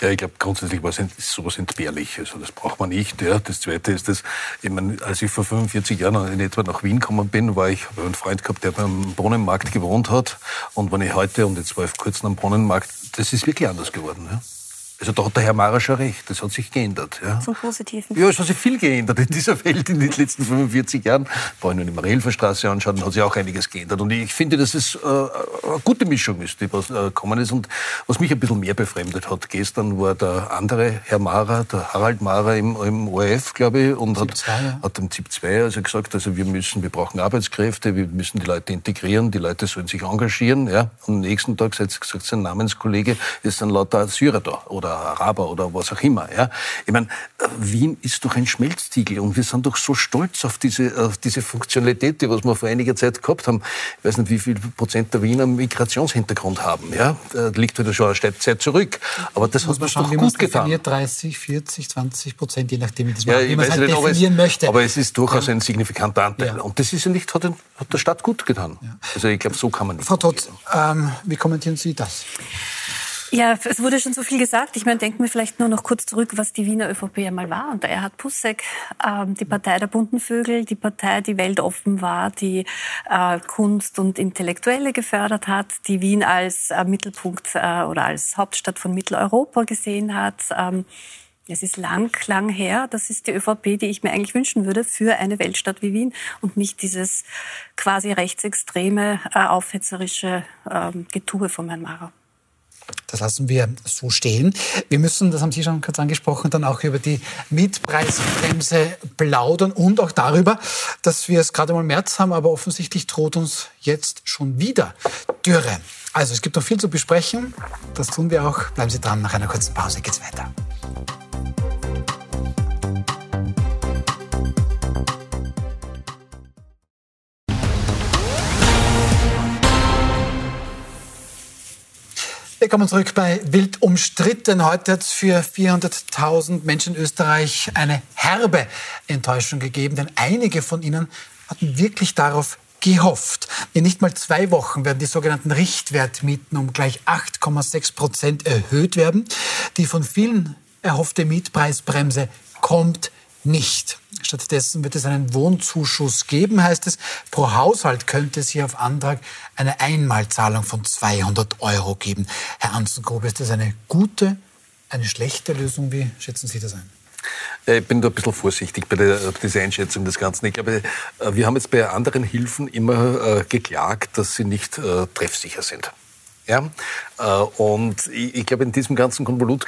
Ja, ich glaube, grundsätzlich war sowas entbehrlich. Also das braucht man nicht. Ja. Das Zweite ist, dass ich meine, als ich vor 45 Jahren in etwa nach Wien gekommen bin, war ich habe einen Freund gehabt, der beim Brunnenmarkt gewohnt hat. Und wenn ich heute, und jetzt war ich vor kurzem am Brunnenmarkt, das ist wirklich anders geworden. Ja. Also da hat der Herr Mara schon recht, das hat sich geändert. Ja. Zum Positiven. Ja, es hat sich viel geändert in dieser Welt in den letzten 45 Jahren. Wenn ich die Marielferstraße anschaue, dann hat sich auch einiges geändert. Und ich finde, dass es äh, eine gute Mischung ist, die was äh, gekommen ist. Und was mich ein bisschen mehr befremdet hat, gestern war der andere Herr Mara, der Harald Mara im, im ORF, glaube ich, und hat, 2, ja. hat im ZIP 2 also gesagt, also wir müssen, wir brauchen Arbeitskräfte, wir müssen die Leute integrieren, die Leute sollen sich engagieren. Ja. Und am nächsten Tag, hat gesagt, sein Namenskollege ist dann lauter Syrer da oder Araber oder was auch immer. Ja? Ich meine, Wien ist doch ein Schmelztiegel und wir sind doch so stolz auf diese, auf diese Funktionalität, die was wir vor einiger Zeit gehabt haben. Ich weiß nicht, wie viel Prozent der Wiener Migrationshintergrund haben. Ja? Das liegt wieder schon eine Zeit zurück. Aber das hat uns doch gut getan. 30, 40, 20 Prozent, je nachdem, wie, das ja, wie man es halt nicht, definieren es, möchte. Aber es ist durchaus ja. ein signifikanter Anteil. Ja. Und das ist ja nicht, hat, der Stadt gut getan. Ja. Also ich glaube, so kann man nicht. Frau Totz, ähm, wie kommentieren Sie das? Ja, es wurde schon so viel gesagt. Ich meine, denken wir vielleicht nur noch kurz zurück, was die Wiener ÖVP einmal war. Und der Erhard Pussek, ähm, die Partei der bunten Vögel, die Partei, die weltoffen war, die äh, Kunst und Intellektuelle gefördert hat, die Wien als äh, Mittelpunkt äh, oder als Hauptstadt von Mitteleuropa gesehen hat. Ähm, Es ist lang, lang her. Das ist die ÖVP, die ich mir eigentlich wünschen würde für eine Weltstadt wie Wien und nicht dieses quasi rechtsextreme, äh, aufhetzerische ähm, Getue von Herrn Mara. Das lassen wir so stehen. Wir müssen, das haben Sie schon kurz angesprochen, dann auch über die Mietpreisbremse plaudern und auch darüber, dass wir es gerade mal März haben, aber offensichtlich droht uns jetzt schon wieder Dürre. Also es gibt noch viel zu besprechen. Das tun wir auch. Bleiben Sie dran. Nach einer kurzen Pause geht's weiter. Willkommen zurück bei Wild umstritten. Heute hat es für 400.000 Menschen in Österreich eine herbe Enttäuschung gegeben, denn einige von ihnen hatten wirklich darauf gehofft. In nicht mal zwei Wochen werden die sogenannten Richtwertmieten um gleich 8,6 Prozent erhöht werden. Die von vielen erhoffte Mietpreisbremse kommt nicht. Stattdessen wird es einen Wohnzuschuss geben, heißt es. Pro Haushalt könnte es hier auf Antrag eine Einmalzahlung von 200 Euro geben. Herr Anzengrube, ist das eine gute, eine schlechte Lösung? Wie schätzen Sie das ein? Äh, ich bin da ein bisschen vorsichtig bei der, dieser Einschätzung des Ganzen. Ich glaube, äh, wir haben jetzt bei anderen Hilfen immer äh, geklagt, dass sie nicht treffsicher sind. Ja? Und ich glaube, in diesem ganzen Konvolut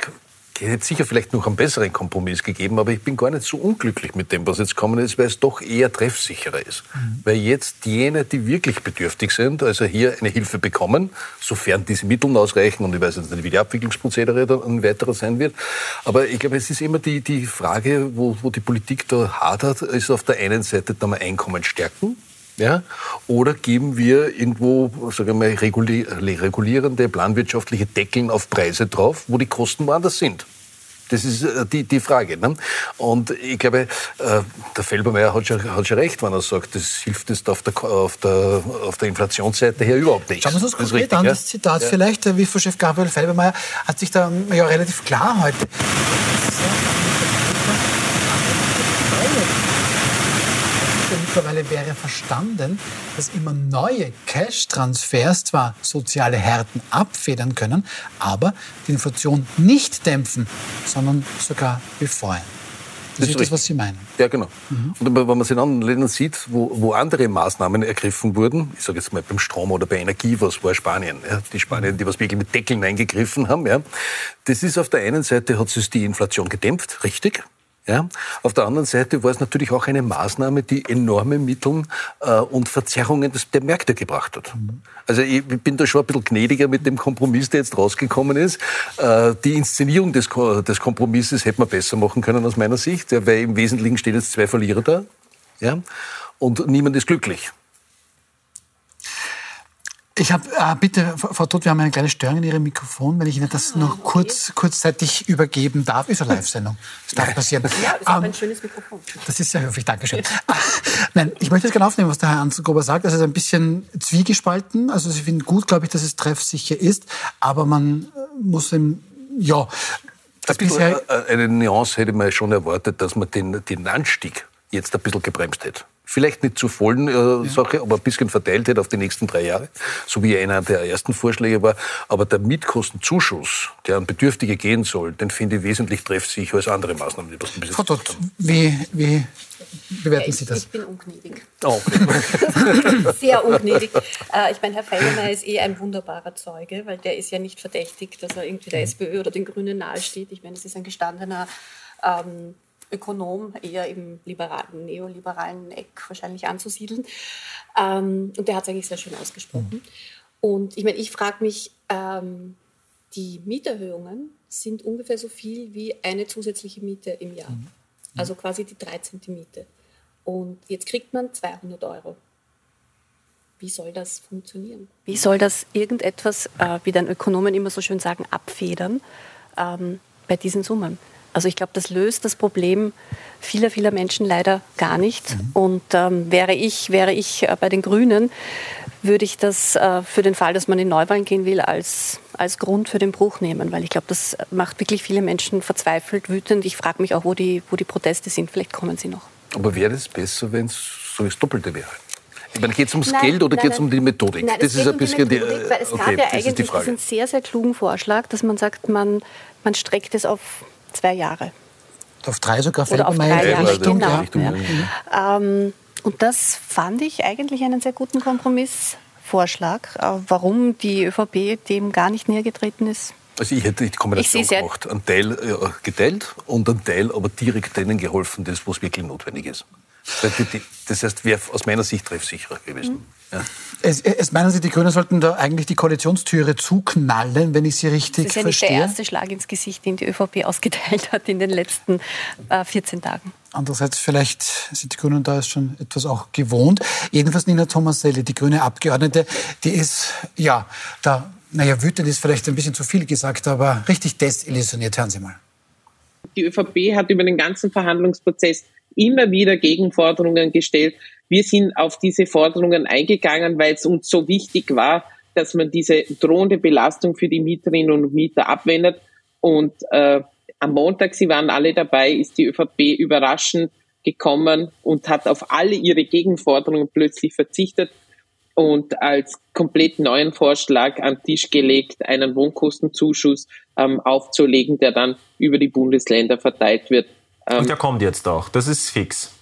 es hätte sicher vielleicht noch einen besseren Kompromiss gegeben, aber ich bin gar nicht so unglücklich mit dem, was jetzt kommen ist, weil es doch eher treffsicherer ist. Mhm. Weil jetzt jene, die wirklich bedürftig sind, also hier eine Hilfe bekommen, sofern diese Mittel ausreichen, und ich weiß jetzt nicht, wie die Abwicklungsprozedere dann ein weiterer sein wird, aber ich glaube, es ist immer die, die Frage, wo, wo die Politik da hadert, ist auf der einen Seite da mal Einkommen stärken, ja? Oder geben wir irgendwo, sagen wir regulierende planwirtschaftliche Deckeln auf Preise drauf, wo die Kosten woanders sind? Das ist äh, die, die Frage. Ne? Und ich glaube, äh, der Felbermeier hat schon, hat schon recht, wenn er sagt, das hilft jetzt auf der, auf der, auf der Inflationsseite her überhaupt nicht. Schauen wir uns das konkret an, das Zitat ja? vielleicht. Der WIFO-Chef Gabriel Felbermeier hat sich da ja relativ klar heute mittlerweile wäre verstanden, dass immer neue Cash-Transfers zwar soziale Härten abfedern können, aber die Inflation nicht dämpfen, sondern sogar befeuern. Das, das ist das, was Sie meinen. Ja, genau. Mhm. Und wenn man sich in anderen Ländern sieht, wo, wo andere Maßnahmen ergriffen wurden, ich sage jetzt mal beim Strom oder bei Energie, was war Spanien, ja, die Spanien, die was wirklich mit Deckeln eingegriffen haben, ja, das ist auf der einen Seite hat es die Inflation gedämpft, richtig, ja? Auf der anderen Seite war es natürlich auch eine Maßnahme, die enorme Mittel äh, und Verzerrungen des, der Märkte gebracht hat. Mhm. Also ich bin da schon ein bisschen gnädiger mit dem Kompromiss, der jetzt rausgekommen ist. Äh, die Inszenierung des, des Kompromisses hätte man besser machen können aus meiner Sicht, ja, weil im Wesentlichen stehen jetzt zwei Verlierer da. Ja? Und niemand ist glücklich. Ich habe, äh, bitte, Frau Todt, wir haben eine kleine Störung in Ihrem Mikrofon, wenn ich Ihnen das ah, noch okay. kurz, kurzzeitig übergeben darf. Ist eine Live-Sendung. Das darf passieren. Ja, ist auch ähm, ein schönes Mikrofon. Das ist sehr höflich, Dankeschön. Ah, nein, ich möchte es gerne aufnehmen, was der Herr Anzengruber sagt. Es ist ein bisschen zwiegespalten. Also Sie finden gut, glaube ich, dass es treffsicher ist, aber man äh, muss im, ja, das ein bisschen, äh, eine Nuance hätte man schon erwartet, dass man den, den Anstieg jetzt ein bisschen gebremst hätte vielleicht nicht zur vollen äh, ja. Sache, aber ein bisschen verteilt hätte auf die nächsten drei Jahre, so wie einer der ersten Vorschläge war. Aber der Mietkostenzuschuss, der an Bedürftige gehen soll, den finde ich wesentlich treffsicher als andere Maßnahmen, die das ein bisschen Frau Dott, wie, wie bewerten Sie das? Ich bin ungnädig. Oh, okay. Sehr ungnädig. Äh, ich meine, Herr Feinermeier ist eh ein wunderbarer Zeuge, weil der ist ja nicht verdächtig, dass er irgendwie der mhm. SPÖ oder den Grünen nahesteht. Ich meine, es ist ein gestandener ähm, Ökonom, eher im liberalen, neoliberalen Eck wahrscheinlich anzusiedeln. Ähm, und der hat es eigentlich sehr schön ausgesprochen. Mhm. Und ich meine, ich frage mich, ähm, die Mieterhöhungen sind ungefähr so viel wie eine zusätzliche Miete im Jahr. Mhm. Also quasi die 13. Miete. Und jetzt kriegt man 200 Euro. Wie soll das funktionieren? Wie soll das irgendetwas, äh, wie dann Ökonomen immer so schön sagen, abfedern ähm, bei diesen Summen? Also ich glaube, das löst das Problem vieler, vieler Menschen leider gar nicht. Mhm. Und ähm, wäre ich, wäre ich äh, bei den Grünen, würde ich das äh, für den Fall, dass man in Neuwahlen gehen will, als, als Grund für den Bruch nehmen. Weil ich glaube, das macht wirklich viele Menschen verzweifelt, wütend. Ich frage mich auch, wo die, wo die Proteste sind. Vielleicht kommen sie noch. Aber wäre es besser, wenn es so das Doppelte wäre? Ich meine, geht es ums nein, Geld oder geht es um die Methodik? Nein, das ist ein bisschen die, Methodik, weil es okay, gab ja eigentlich diesen sehr, sehr klugen Vorschlag, dass man sagt, man, man streckt es auf zwei Jahre. auf drei sogar Felbermeier-Richtung. Genau, ja. Ja. Ähm, und das fand ich eigentlich einen sehr guten Kompromissvorschlag. Äh, warum die ÖVP dem gar nicht näher getreten ist, also ich hätte die Kombination gemacht. Ein Teil äh, geteilt und ein Teil aber direkt denen geholfen, das, was wirklich notwendig ist. Das heißt, wäre aus meiner Sicht treffsicherer gewesen. Mhm. Ja. Es, es, meinen Sie, die Grünen sollten da eigentlich die Koalitionstüre zuknallen, wenn ich Sie richtig verstehe? Das ist ja nicht der erste Schlag ins Gesicht, den die ÖVP ausgeteilt hat in den letzten äh, 14 Tagen. Andererseits, vielleicht sind die Grünen da schon etwas auch gewohnt. Jedenfalls Nina Thomas-Selle, die grüne Abgeordnete, die ist, ja, da, naja, wütend ist vielleicht ein bisschen zu viel gesagt, aber richtig desillusioniert. Hören Sie mal. Die ÖVP hat über den ganzen Verhandlungsprozess immer wieder Gegenforderungen gestellt. Wir sind auf diese Forderungen eingegangen, weil es uns so wichtig war, dass man diese drohende Belastung für die Mieterinnen und Mieter abwendet. Und äh, am Montag, Sie waren alle dabei, ist die ÖVP überraschend gekommen und hat auf alle ihre Gegenforderungen plötzlich verzichtet und als komplett neuen Vorschlag an den Tisch gelegt, einen Wohnkostenzuschuss ähm, aufzulegen, der dann über die Bundesländer verteilt wird. Ähm, und der kommt jetzt auch, das ist fix.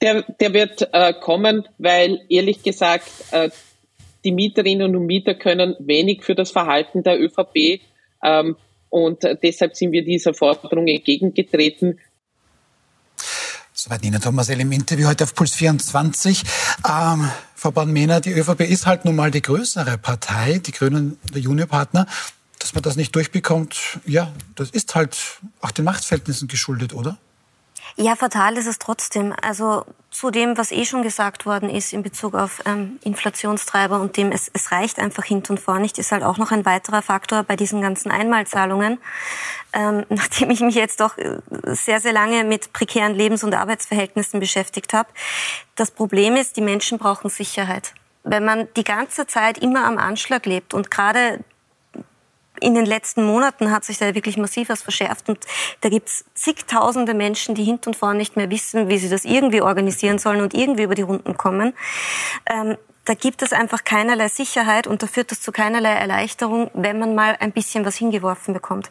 Der, der wird äh, kommen, weil ehrlich gesagt, äh, die Mieterinnen und Mieter können wenig für das Verhalten der ÖVP ähm, und äh, deshalb sind wir dieser Forderung entgegengetreten. Soweit Nina Thomasel im Interview heute auf Puls 24. Ähm, Frau Born-Mehner, die ÖVP ist halt nun mal die größere Partei, die Grünen, der Juniorpartner. Dass man das nicht durchbekommt, ja, das ist halt auch den Machtverhältnissen geschuldet, oder? Ja, fatal ist es trotzdem. Also zu dem, was eh schon gesagt worden ist in Bezug auf ähm, Inflationstreiber und dem, es, es reicht einfach hinten und vor nicht, ist halt auch noch ein weiterer Faktor bei diesen ganzen Einmalzahlungen. Ähm, nachdem ich mich jetzt doch äh, sehr, sehr lange mit prekären Lebens- und Arbeitsverhältnissen beschäftigt habe. Das Problem ist, die Menschen brauchen Sicherheit. Wenn man die ganze Zeit immer am Anschlag lebt und gerade in den letzten Monaten hat sich da wirklich massiv was verschärft und da gibt's zigtausende Menschen, die hinten und vorne nicht mehr wissen, wie sie das irgendwie organisieren sollen und irgendwie über die Runden kommen. Ähm, da gibt es einfach keinerlei Sicherheit und da führt das zu keinerlei Erleichterung, wenn man mal ein bisschen was hingeworfen bekommt.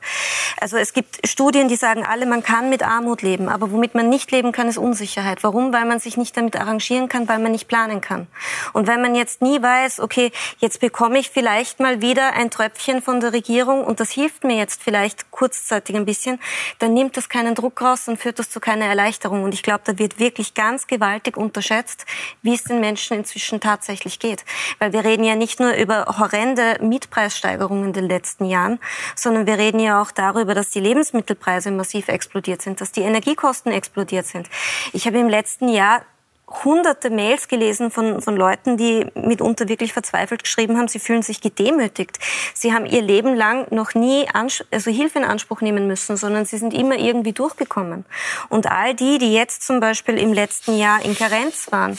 Also es gibt Studien, die sagen alle, man kann mit Armut leben, aber womit man nicht leben kann, ist Unsicherheit. Warum? Weil man sich nicht damit arrangieren kann, weil man nicht planen kann. Und wenn man jetzt nie weiß, okay, jetzt bekomme ich vielleicht mal wieder ein Tröpfchen von der Regierung und das hilft mir jetzt vielleicht kurzzeitig ein bisschen, dann nimmt das keinen Druck raus und führt das zu keiner Erleichterung. Und ich glaube, da wird wirklich ganz gewaltig unterschätzt, wie es den Menschen inzwischen tatsächlich wirklich geht. Weil wir reden ja nicht nur über horrende Mietpreissteigerungen in den letzten Jahren, sondern wir reden ja auch darüber, dass die Lebensmittelpreise massiv explodiert sind, dass die Energiekosten explodiert sind. Ich habe im letzten Jahr hunderte Mails gelesen von, von Leuten, die mitunter wirklich verzweifelt geschrieben haben, sie fühlen sich gedemütigt. Sie haben ihr Leben lang noch nie also Hilfe in Anspruch nehmen müssen, sondern sie sind immer irgendwie durchgekommen. Und all die, die jetzt zum Beispiel im letzten Jahr in Karenz waren,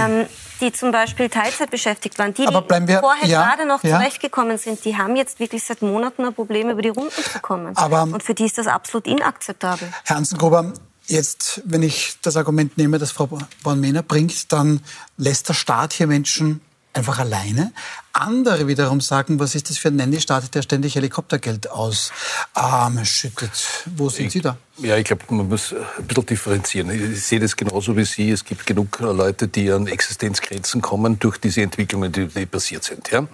ähm, die zum Beispiel Teilzeit beschäftigt waren, die, die wir, vorher ja, gerade noch ja. zurechtgekommen sind, die haben jetzt wirklich seit Monaten ein Problem, über die Runden zu kommen. Aber, Und für die ist das absolut inakzeptabel. Herr Hansengruber, Jetzt, wenn ich das Argument nehme, das Frau Born-Mehner bringt, dann lässt der Staat hier Menschen einfach alleine. Andere wiederum sagen, was ist das für ein Nanny-Staat, der ständig Helikoptergeld ausschüttet. Ähm, Wo sind ich, Sie da? Ja, ich glaube, man muss ein bisschen differenzieren. Ich sehe das genauso wie Sie. Es gibt genug Leute, die an Existenzgrenzen kommen durch diese Entwicklungen, die, die passiert sind. Ja?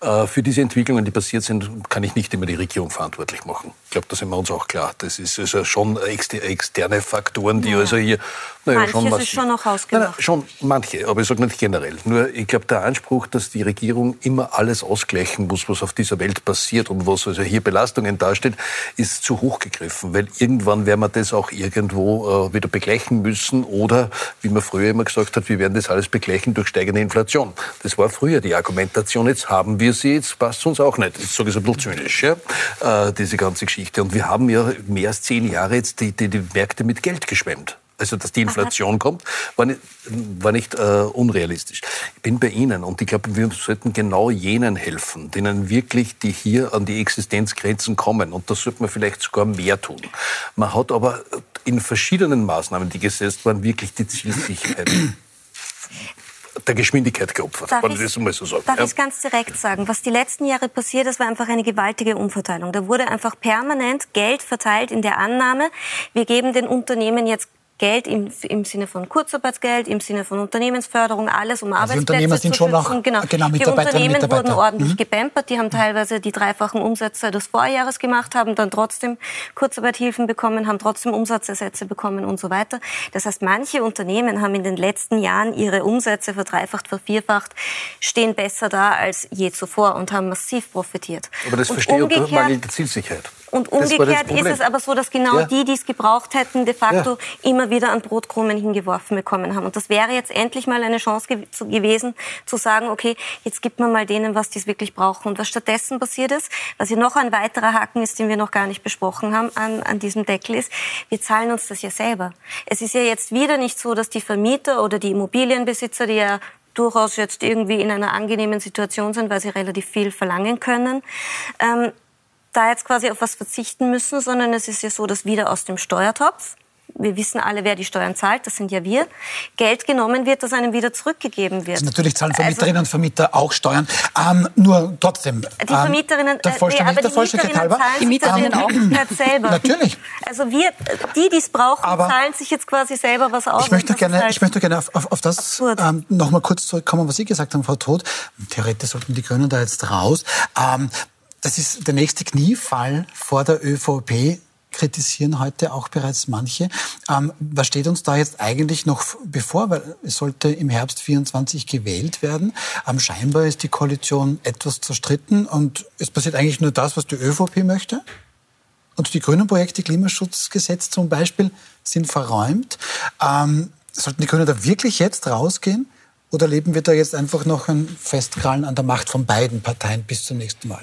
Äh, für diese Entwicklungen, die passiert sind, kann ich nicht immer die Regierung verantwortlich machen. Ich glaube, da sind wir uns auch klar. Das ist also schon externe Faktoren, die ja. also hier... Naja, Manches schon ist schon noch ausgemacht. Nein, nein, schon manche, aber ich sage nicht generell. Nur ich glaube, der Anspruch, dass die Regierung immer alles ausgleichen muss, was auf dieser Welt passiert und was also hier Belastungen darstellt, ist zu hoch gegriffen, weil irgendwann werden wir das auch irgendwo äh, wieder begleichen müssen oder, wie man früher immer gesagt hat, wir werden das alles begleichen durch steigende Inflation. Das war früher die Argumentation, jetzt haben wir sie, jetzt passt es uns auch nicht. Ich sage es ein bisschen zynisch, ja? äh, diese ganze Geschichte. Und wir haben ja mehr als zehn Jahre jetzt die, die, die Märkte mit Geld geschwemmt also dass die Inflation Aha. kommt, war nicht, war nicht äh, unrealistisch. Ich bin bei Ihnen und ich glaube, wir sollten genau jenen helfen, denen wirklich, die hier an die Existenzgrenzen kommen. Und das sollte man vielleicht sogar mehr tun. Man hat aber in verschiedenen Maßnahmen, die gesetzt waren, wirklich die Zielsicherheit der Geschwindigkeit geopfert, darf wenn ich das mal so sagen. Darf ja. ich ganz direkt sagen, was die letzten Jahre passiert ist, war einfach eine gewaltige Umverteilung. Da wurde einfach permanent Geld verteilt in der Annahme, wir geben den Unternehmen jetzt Geld im, im Sinne von Kurzarbeitsgeld, im Sinne von Unternehmensförderung, alles um Also die Arbeitsplätze Unternehmer sind zu schon schützen. auch genau. genau, Die Unternehmen Mitarbeiter. wurden ordentlich Mhm. gepampert, die haben teilweise die dreifachen Umsätze des Vorjahres gemacht, haben dann trotzdem Kurzarbeithilfen bekommen, haben trotzdem Umsatzersätze bekommen und so weiter. Das heißt, manche Unternehmen haben in den letzten Jahren ihre Umsätze verdreifacht, vervierfacht, stehen besser da als je zuvor und haben massiv profitiert. Aber das und verstehe ich umgekehrt- mangelnde Zielsicherheit. und umgekehrt ist es aber so, dass genau Ja. die, die es gebraucht hätten, de facto immer wieder an Brotkrumen hingeworfen bekommen haben. Und das wäre jetzt endlich mal eine Chance ge zu, gewesen, zu sagen, okay, jetzt gibt man mal denen, was die es wirklich brauchen. Und was stattdessen passiert ist, was hier noch ein weiterer Haken ist, den wir noch gar nicht besprochen haben an, an diesem Deckel ist, wir zahlen uns das ja selber. Es ist ja jetzt wieder nicht so, dass die Vermieter oder die Immobilienbesitzer, die ja durchaus jetzt irgendwie in einer angenehmen Situation sind, weil sie relativ viel verlangen können, ähm, da jetzt quasi auf was verzichten müssen, sondern es ist ja so, dass wieder aus dem Steuertopf, wir wissen alle, wer die Steuern zahlt, das sind ja wir, Geld genommen wird, das einem wieder zurückgegeben wird. Also natürlich zahlen Also- Vermieterinnen und Vermieter auch Steuern. Ähm, nur trotzdem. Die ähm, Vermieterinnen, der äh, nee, Vollständigkeit, aber der die Vollständigkeit Mieterinnen halber. zahlen Die Mieterinnen sich auch. selber. Natürlich. Also wir, die, die es brauchen, Aber- zahlen sich jetzt quasi selber was aus. Ich möchte gerne, halt ich möchte gerne auf, auf, auf das absurd. ähm, noch mal kurz zurückkommen, was Sie gesagt haben, Frau Todt. Theoretisch sollten die Grünen da jetzt raus. Ähm, das ist der nächste Kniefall vor der ÖVP kritisieren heute auch bereits manche. Ähm, was steht uns da jetzt eigentlich noch bevor? Weil es sollte im Herbst 24 gewählt werden. Ähm, scheinbar ist die Koalition etwas zerstritten und es passiert eigentlich nur das, was die ÖVP möchte. Und die grünen Projekte, Klimaschutzgesetz zum Beispiel, sind verräumt. Ähm, sollten die Grünen da wirklich jetzt rausgehen? Oder leben wir da jetzt einfach noch ein Festkrallen an der Macht von beiden Parteien bis zum nächsten Mal?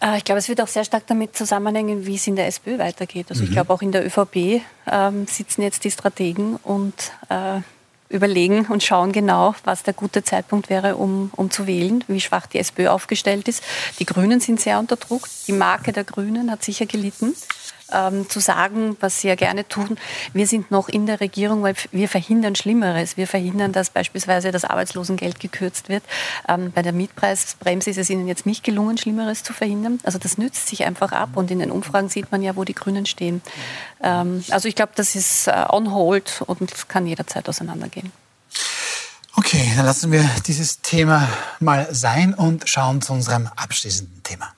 Äh, Ich glaube, es wird auch sehr stark damit zusammenhängen, wie es in der SPÖ weitergeht. Also ich Mhm. glaube, auch in der ÖVP ähm, sitzen jetzt die Strategen und äh, überlegen und schauen genau, was der gute Zeitpunkt wäre, um, um zu wählen, wie schwach die SPÖ aufgestellt ist. Die Grünen sind sehr unter Druck. Die Marke der Grünen hat sicher gelitten. Ähm, zu sagen, was sie ja gerne tun, wir sind noch in der Regierung, weil wir verhindern Schlimmeres. Wir verhindern, dass beispielsweise das Arbeitslosengeld gekürzt wird. Ähm, bei der Mietpreisbremse ist es ihnen jetzt nicht gelungen, Schlimmeres zu verhindern. Also das nützt sich einfach ab und in den Umfragen sieht man ja, wo die Grünen stehen. Ähm, also ich glaube, das ist äh, on hold und kann jederzeit auseinandergehen. Okay, dann lassen wir dieses Thema mal sein und schauen zu unserem abschließenden Thema.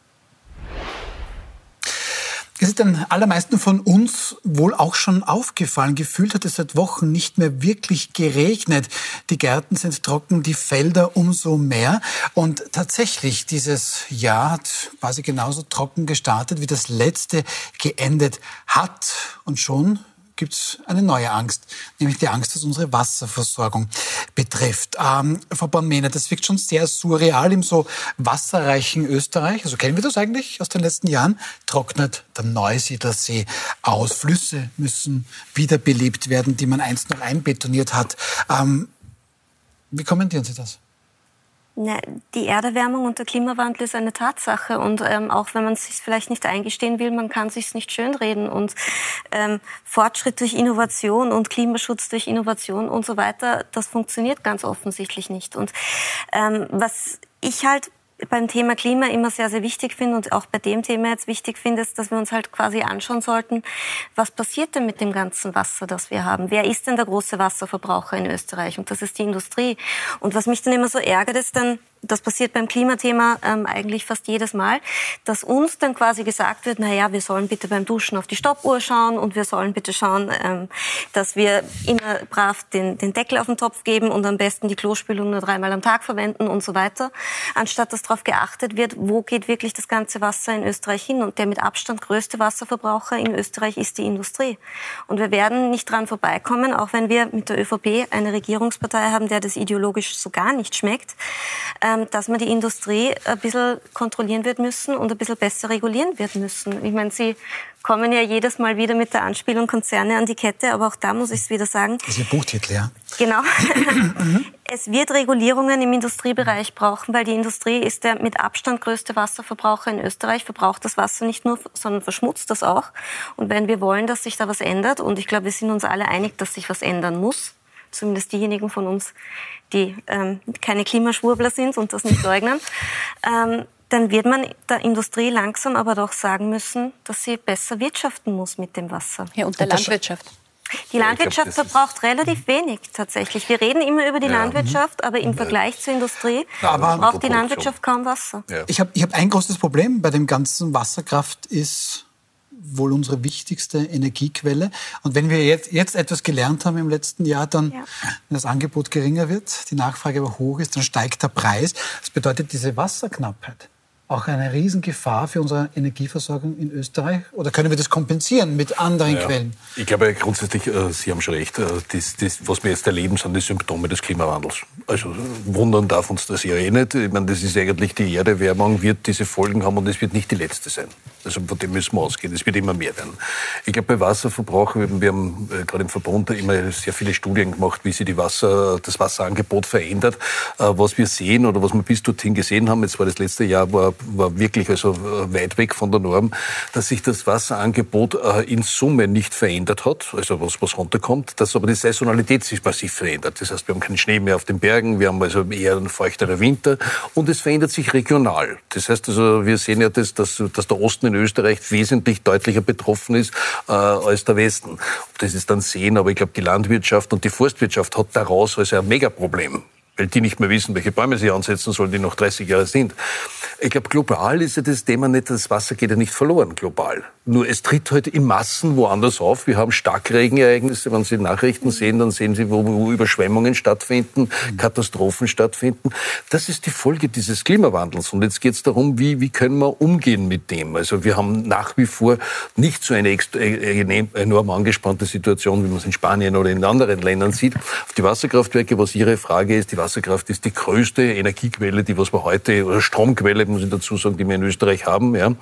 Es ist den allermeisten von uns wohl auch schon aufgefallen. Gefühlt hat es seit Wochen nicht mehr wirklich geregnet. Die Gärten sind trocken, die Felder umso mehr. Und tatsächlich, dieses Jahr hat quasi genauso trocken gestartet, wie das letzte geendet hat. Und schon gibt es eine neue Angst, nämlich die Angst, was unsere Wasserversorgung betrifft. Ähm, Frau Born-Mehner, das wirkt schon sehr surreal im so wasserreichen Österreich. Also kennen wir das eigentlich aus den letzten Jahren? Trocknet der Neusiedlersee aus. Flüsse müssen wiederbelebt werden, die man einst noch einbetoniert hat. Ähm, wie kommentieren Sie das? Die Erderwärmung und der Klimawandel ist eine Tatsache und ähm, auch wenn man es sich vielleicht nicht eingestehen will, man kann sich nicht schönreden und ähm, Fortschritt durch Innovation und Klimaschutz durch Innovation und so weiter, das funktioniert ganz offensichtlich nicht. Und ähm, was ich halt beim Thema Klima immer sehr, sehr wichtig finde und auch bei dem Thema jetzt wichtig finde, ist, dass wir uns halt quasi anschauen sollten, was passiert denn mit dem ganzen Wasser, das wir haben? Wer ist denn der große Wasserverbraucher in Österreich? Und das ist die Industrie. Und was mich dann immer so ärgert, ist dann, das passiert beim Klimathema ähm, eigentlich fast jedes Mal, dass uns dann quasi gesagt wird, na ja, wir sollen bitte beim Duschen auf die Stoppuhr schauen und wir sollen bitte schauen, ähm, dass wir immer brav den, den Deckel auf den Topf geben und am besten die Klospülung nur dreimal am Tag verwenden und so weiter, anstatt dass darauf geachtet wird, wo geht wirklich das ganze Wasser in Österreich hin. Und der mit Abstand größte Wasserverbraucher in Österreich ist die Industrie. Und wir werden nicht dran vorbeikommen, auch wenn wir mit der ÖVP eine Regierungspartei haben, der das ideologisch so gar nicht schmeckt, ähm, dass man die Industrie ein bisschen kontrollieren wird müssen und ein bisschen besser regulieren wird müssen. Ich meine, Sie kommen ja jedes Mal wieder mit der Anspielung Konzerne an die Kette, aber auch da muss ich es wieder sagen. Das ist Ihr Buchtitel, ja? Genau. es wird Regulierungen im Industriebereich brauchen, weil die Industrie ist der mit Abstand größte Wasserverbraucher in Österreich, verbraucht das Wasser nicht nur, sondern verschmutzt das auch. Und wenn wir wollen, dass sich da was ändert, und ich glaube, wir sind uns alle einig, dass sich was ändern muss, zumindest diejenigen von uns, die ähm, keine Klimaschwurbler sind und das nicht leugnen, ähm, dann wird man der Industrie langsam aber doch sagen müssen, dass sie besser wirtschaften muss mit dem Wasser. Ja, und der Landwirtschaft. Die Landwirtschaft glaub, verbraucht relativ wenig tatsächlich. Wir reden immer über die ja. Landwirtschaft, aber im Vergleich zur Industrie aber braucht die Landwirtschaft kaum Wasser. Ja. Ich habe ich hab ein großes Problem bei dem ganzen Wasserkraft ist wohl unsere wichtigste Energiequelle. Und wenn wir jetzt, jetzt etwas gelernt haben im letzten Jahr, dann, ja. wenn das Angebot geringer wird, die Nachfrage aber hoch ist, dann steigt der Preis. Das bedeutet diese Wasserknappheit auch eine Riesengefahr für unsere Energieversorgung in Österreich? Oder können wir das kompensieren mit anderen ja, Quellen? Ich glaube grundsätzlich, äh, Sie haben schon recht, äh, das, das, was wir jetzt erleben, sind die Symptome des Klimawandels. Also wundern darf uns das ja eh nicht. Ich meine, das ist eigentlich die Erderwärmung, wird diese Folgen haben und es wird nicht die letzte sein. Also von dem müssen wir ausgehen. Es wird immer mehr werden. Ich glaube, bei Wasserverbrauch, wir haben äh, gerade im Verbund immer sehr viele Studien gemacht, wie sich die Wasser, das Wasserangebot verändert. Was wir sehen oder was wir bis dorthin gesehen haben, jetzt war das letzte Jahr, war war wirklich also äh, weit weg von der Norm, dass sich das Wasserangebot äh, in Summe nicht verändert hat, also was, was runterkommt, dass aber die Saisonalität sich massiv verändert. Das heißt, wir haben keinen Schnee mehr auf den Bergen, wir haben also eher einen feuchteren Winter und es verändert sich regional. Das heißt also, wir sehen ja das, dass, dass der Osten in Österreich wesentlich deutlicher betroffen ist äh, als der Westen. Das ist dann sehen, aber ich glaube, die Landwirtschaft und die Forstwirtschaft hat daraus also ein Megaproblem weil die nicht mehr wissen, welche Bäume sie ansetzen sollen, die noch 30 Jahre sind. Ich glaube, global ist ja das Thema nicht, das Wasser geht ja nicht verloren, global. Nur es tritt heute halt in Massen woanders auf. Wir haben Starkregenereignisse. Wenn Sie Nachrichten sehen, dann sehen Sie, wo, wo Überschwemmungen stattfinden, Katastrophen stattfinden. Das ist die Folge dieses Klimawandels. Und jetzt geht es darum, wie, wie können wir umgehen mit dem. Also wir haben nach wie vor nicht so eine äh, enorm angespannte Situation, wie man es in Spanien oder in anderen Ländern sieht. Auf die Wasserkraftwerke, was Ihre Frage ist, die Wasserkraft ist die größte Energiequelle, die was wir heute, oder Stromquelle, muss ich dazu sagen, die wir in Österreich haben, ja,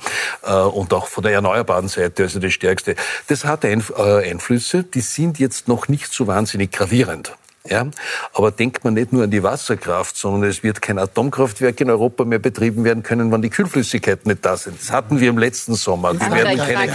äh, und auch von der erneuerbaren Seite, also die stärkste. Das hat äh, Einflüsse, die sind jetzt noch nicht so wahnsinnig gravierend. Ja? Aber denkt man nicht nur an die Wasserkraft, sondern es wird kein Atomkraftwerk in Europa mehr betrieben werden können, wenn die Kühlflüssigkeiten nicht da sind. Das hatten wir im letzten Sommer. Wir werden keine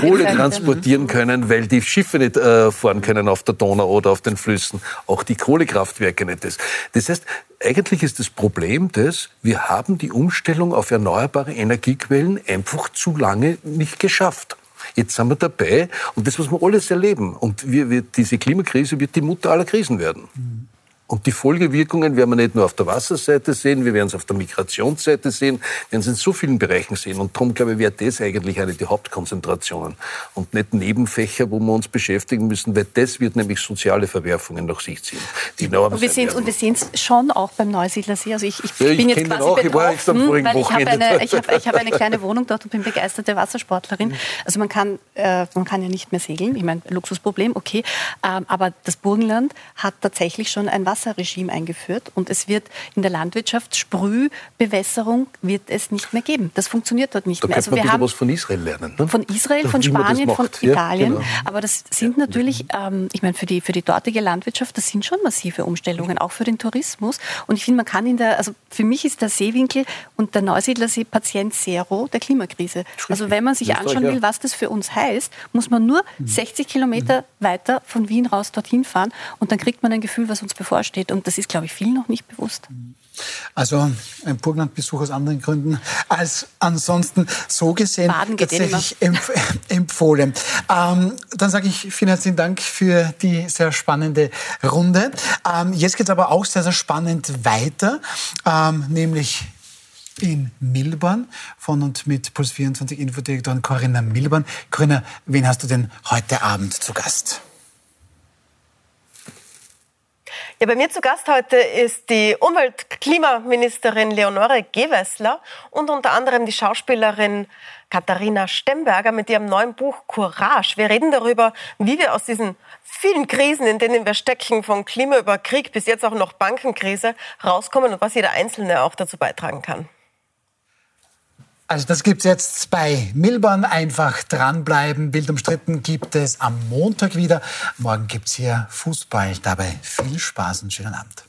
Kohle transportieren können, weil die Schiffe nicht äh, fahren können auf der Donau oder auf den Flüssen. Auch die Kohlekraftwerke nicht. Das, das heißt, eigentlich ist das Problem das, wir haben die Umstellung auf erneuerbare Energiequellen einfach zu lange nicht geschafft. Jetzt sind wir dabei und das, was wir alles erleben. Und wir, wir, diese Klimakrise wird die Mutter aller Krisen werden. Mhm. Und die Folgewirkungen werden wir nicht nur auf der Wasserseite sehen, wir werden es auf der Migrationsseite sehen, wir werden es in so vielen Bereichen sehen. Und darum, glaube ich, wäre das eigentlich eine der Hauptkonzentrationen und nicht Nebenfächer, wo wir uns beschäftigen müssen, weil das wird nämlich soziale Verwerfungen nach sich ziehen. Die und wir sehen es und wir sehen es schon auch beim Neusiedlersee. Also ich, ich, ja, ich bin jetzt quasi auch. betroffen, ich weil ich habe eine, ich habe, ich habe eine kleine Wohnung dort und bin begeisterte Wassersportlerin. Also man kann, äh, man kann ja nicht mehr segeln. Ich meine, Luxusproblem, okay. Ähm, aber das Burgenland hat tatsächlich schon ein Wasser Wasserregime eingeführt und es wird in der Landwirtschaft Sprühbewässerung wird es nicht mehr geben. Das funktioniert dort nicht da mehr. Also wir haben was von Israel lernen. Ne? Von Israel, von Spanien, von Italien. Ja, genau. Aber das sind ja. natürlich, ähm, ich meine, für die, für die dortige Landwirtschaft, das sind schon massive Umstellungen, auch für den Tourismus. Und ich finde, man kann in der, also für mich ist der Seewinkel und der Neusiedlersee Patient Zero der Klimakrise. Also wenn man sich anschauen will, was das für uns heißt, muss man nur 60 mhm. Kilometer mhm. weiter von Wien raus dorthin fahren und dann kriegt man ein Gefühl, was uns bevorsteht steht. Und das ist, glaube ich, vielen noch nicht bewusst. Also ein Burgenlandbesuch aus anderen Gründen als ansonsten so gesehen tatsächlich empf empfohlen. Ähm, dann sage ich vielen herzlichen Dank für die sehr spannende Runde. Ähm, jetzt geht es aber auch sehr, sehr spannend weiter, ähm, nämlich in Milborn von und mit Puls 24 Infodirektorin Corinna Milborn. Corinna, wen hast du denn heute Abend zu Gast? Ja, bei mir zu Gast heute ist die Umwelt-Klimaministerin Leonore Gewessler und unter anderem die Schauspielerin Katharina Stemberger mit ihrem neuen Buch Courage. Wir reden darüber, wie wir aus diesen vielen Krisen, in denen wir stecken, von Klima über Krieg bis jetzt auch noch Bankenkrise, rauskommen und was jeder Einzelne auch dazu beitragen kann. Also das gibt es jetzt bei Milborn. Einfach dranbleiben. Bild umstritten gibt es am Montag wieder. Morgen gibt es hier Fußball. Dabei viel Spaß und schönen Abend.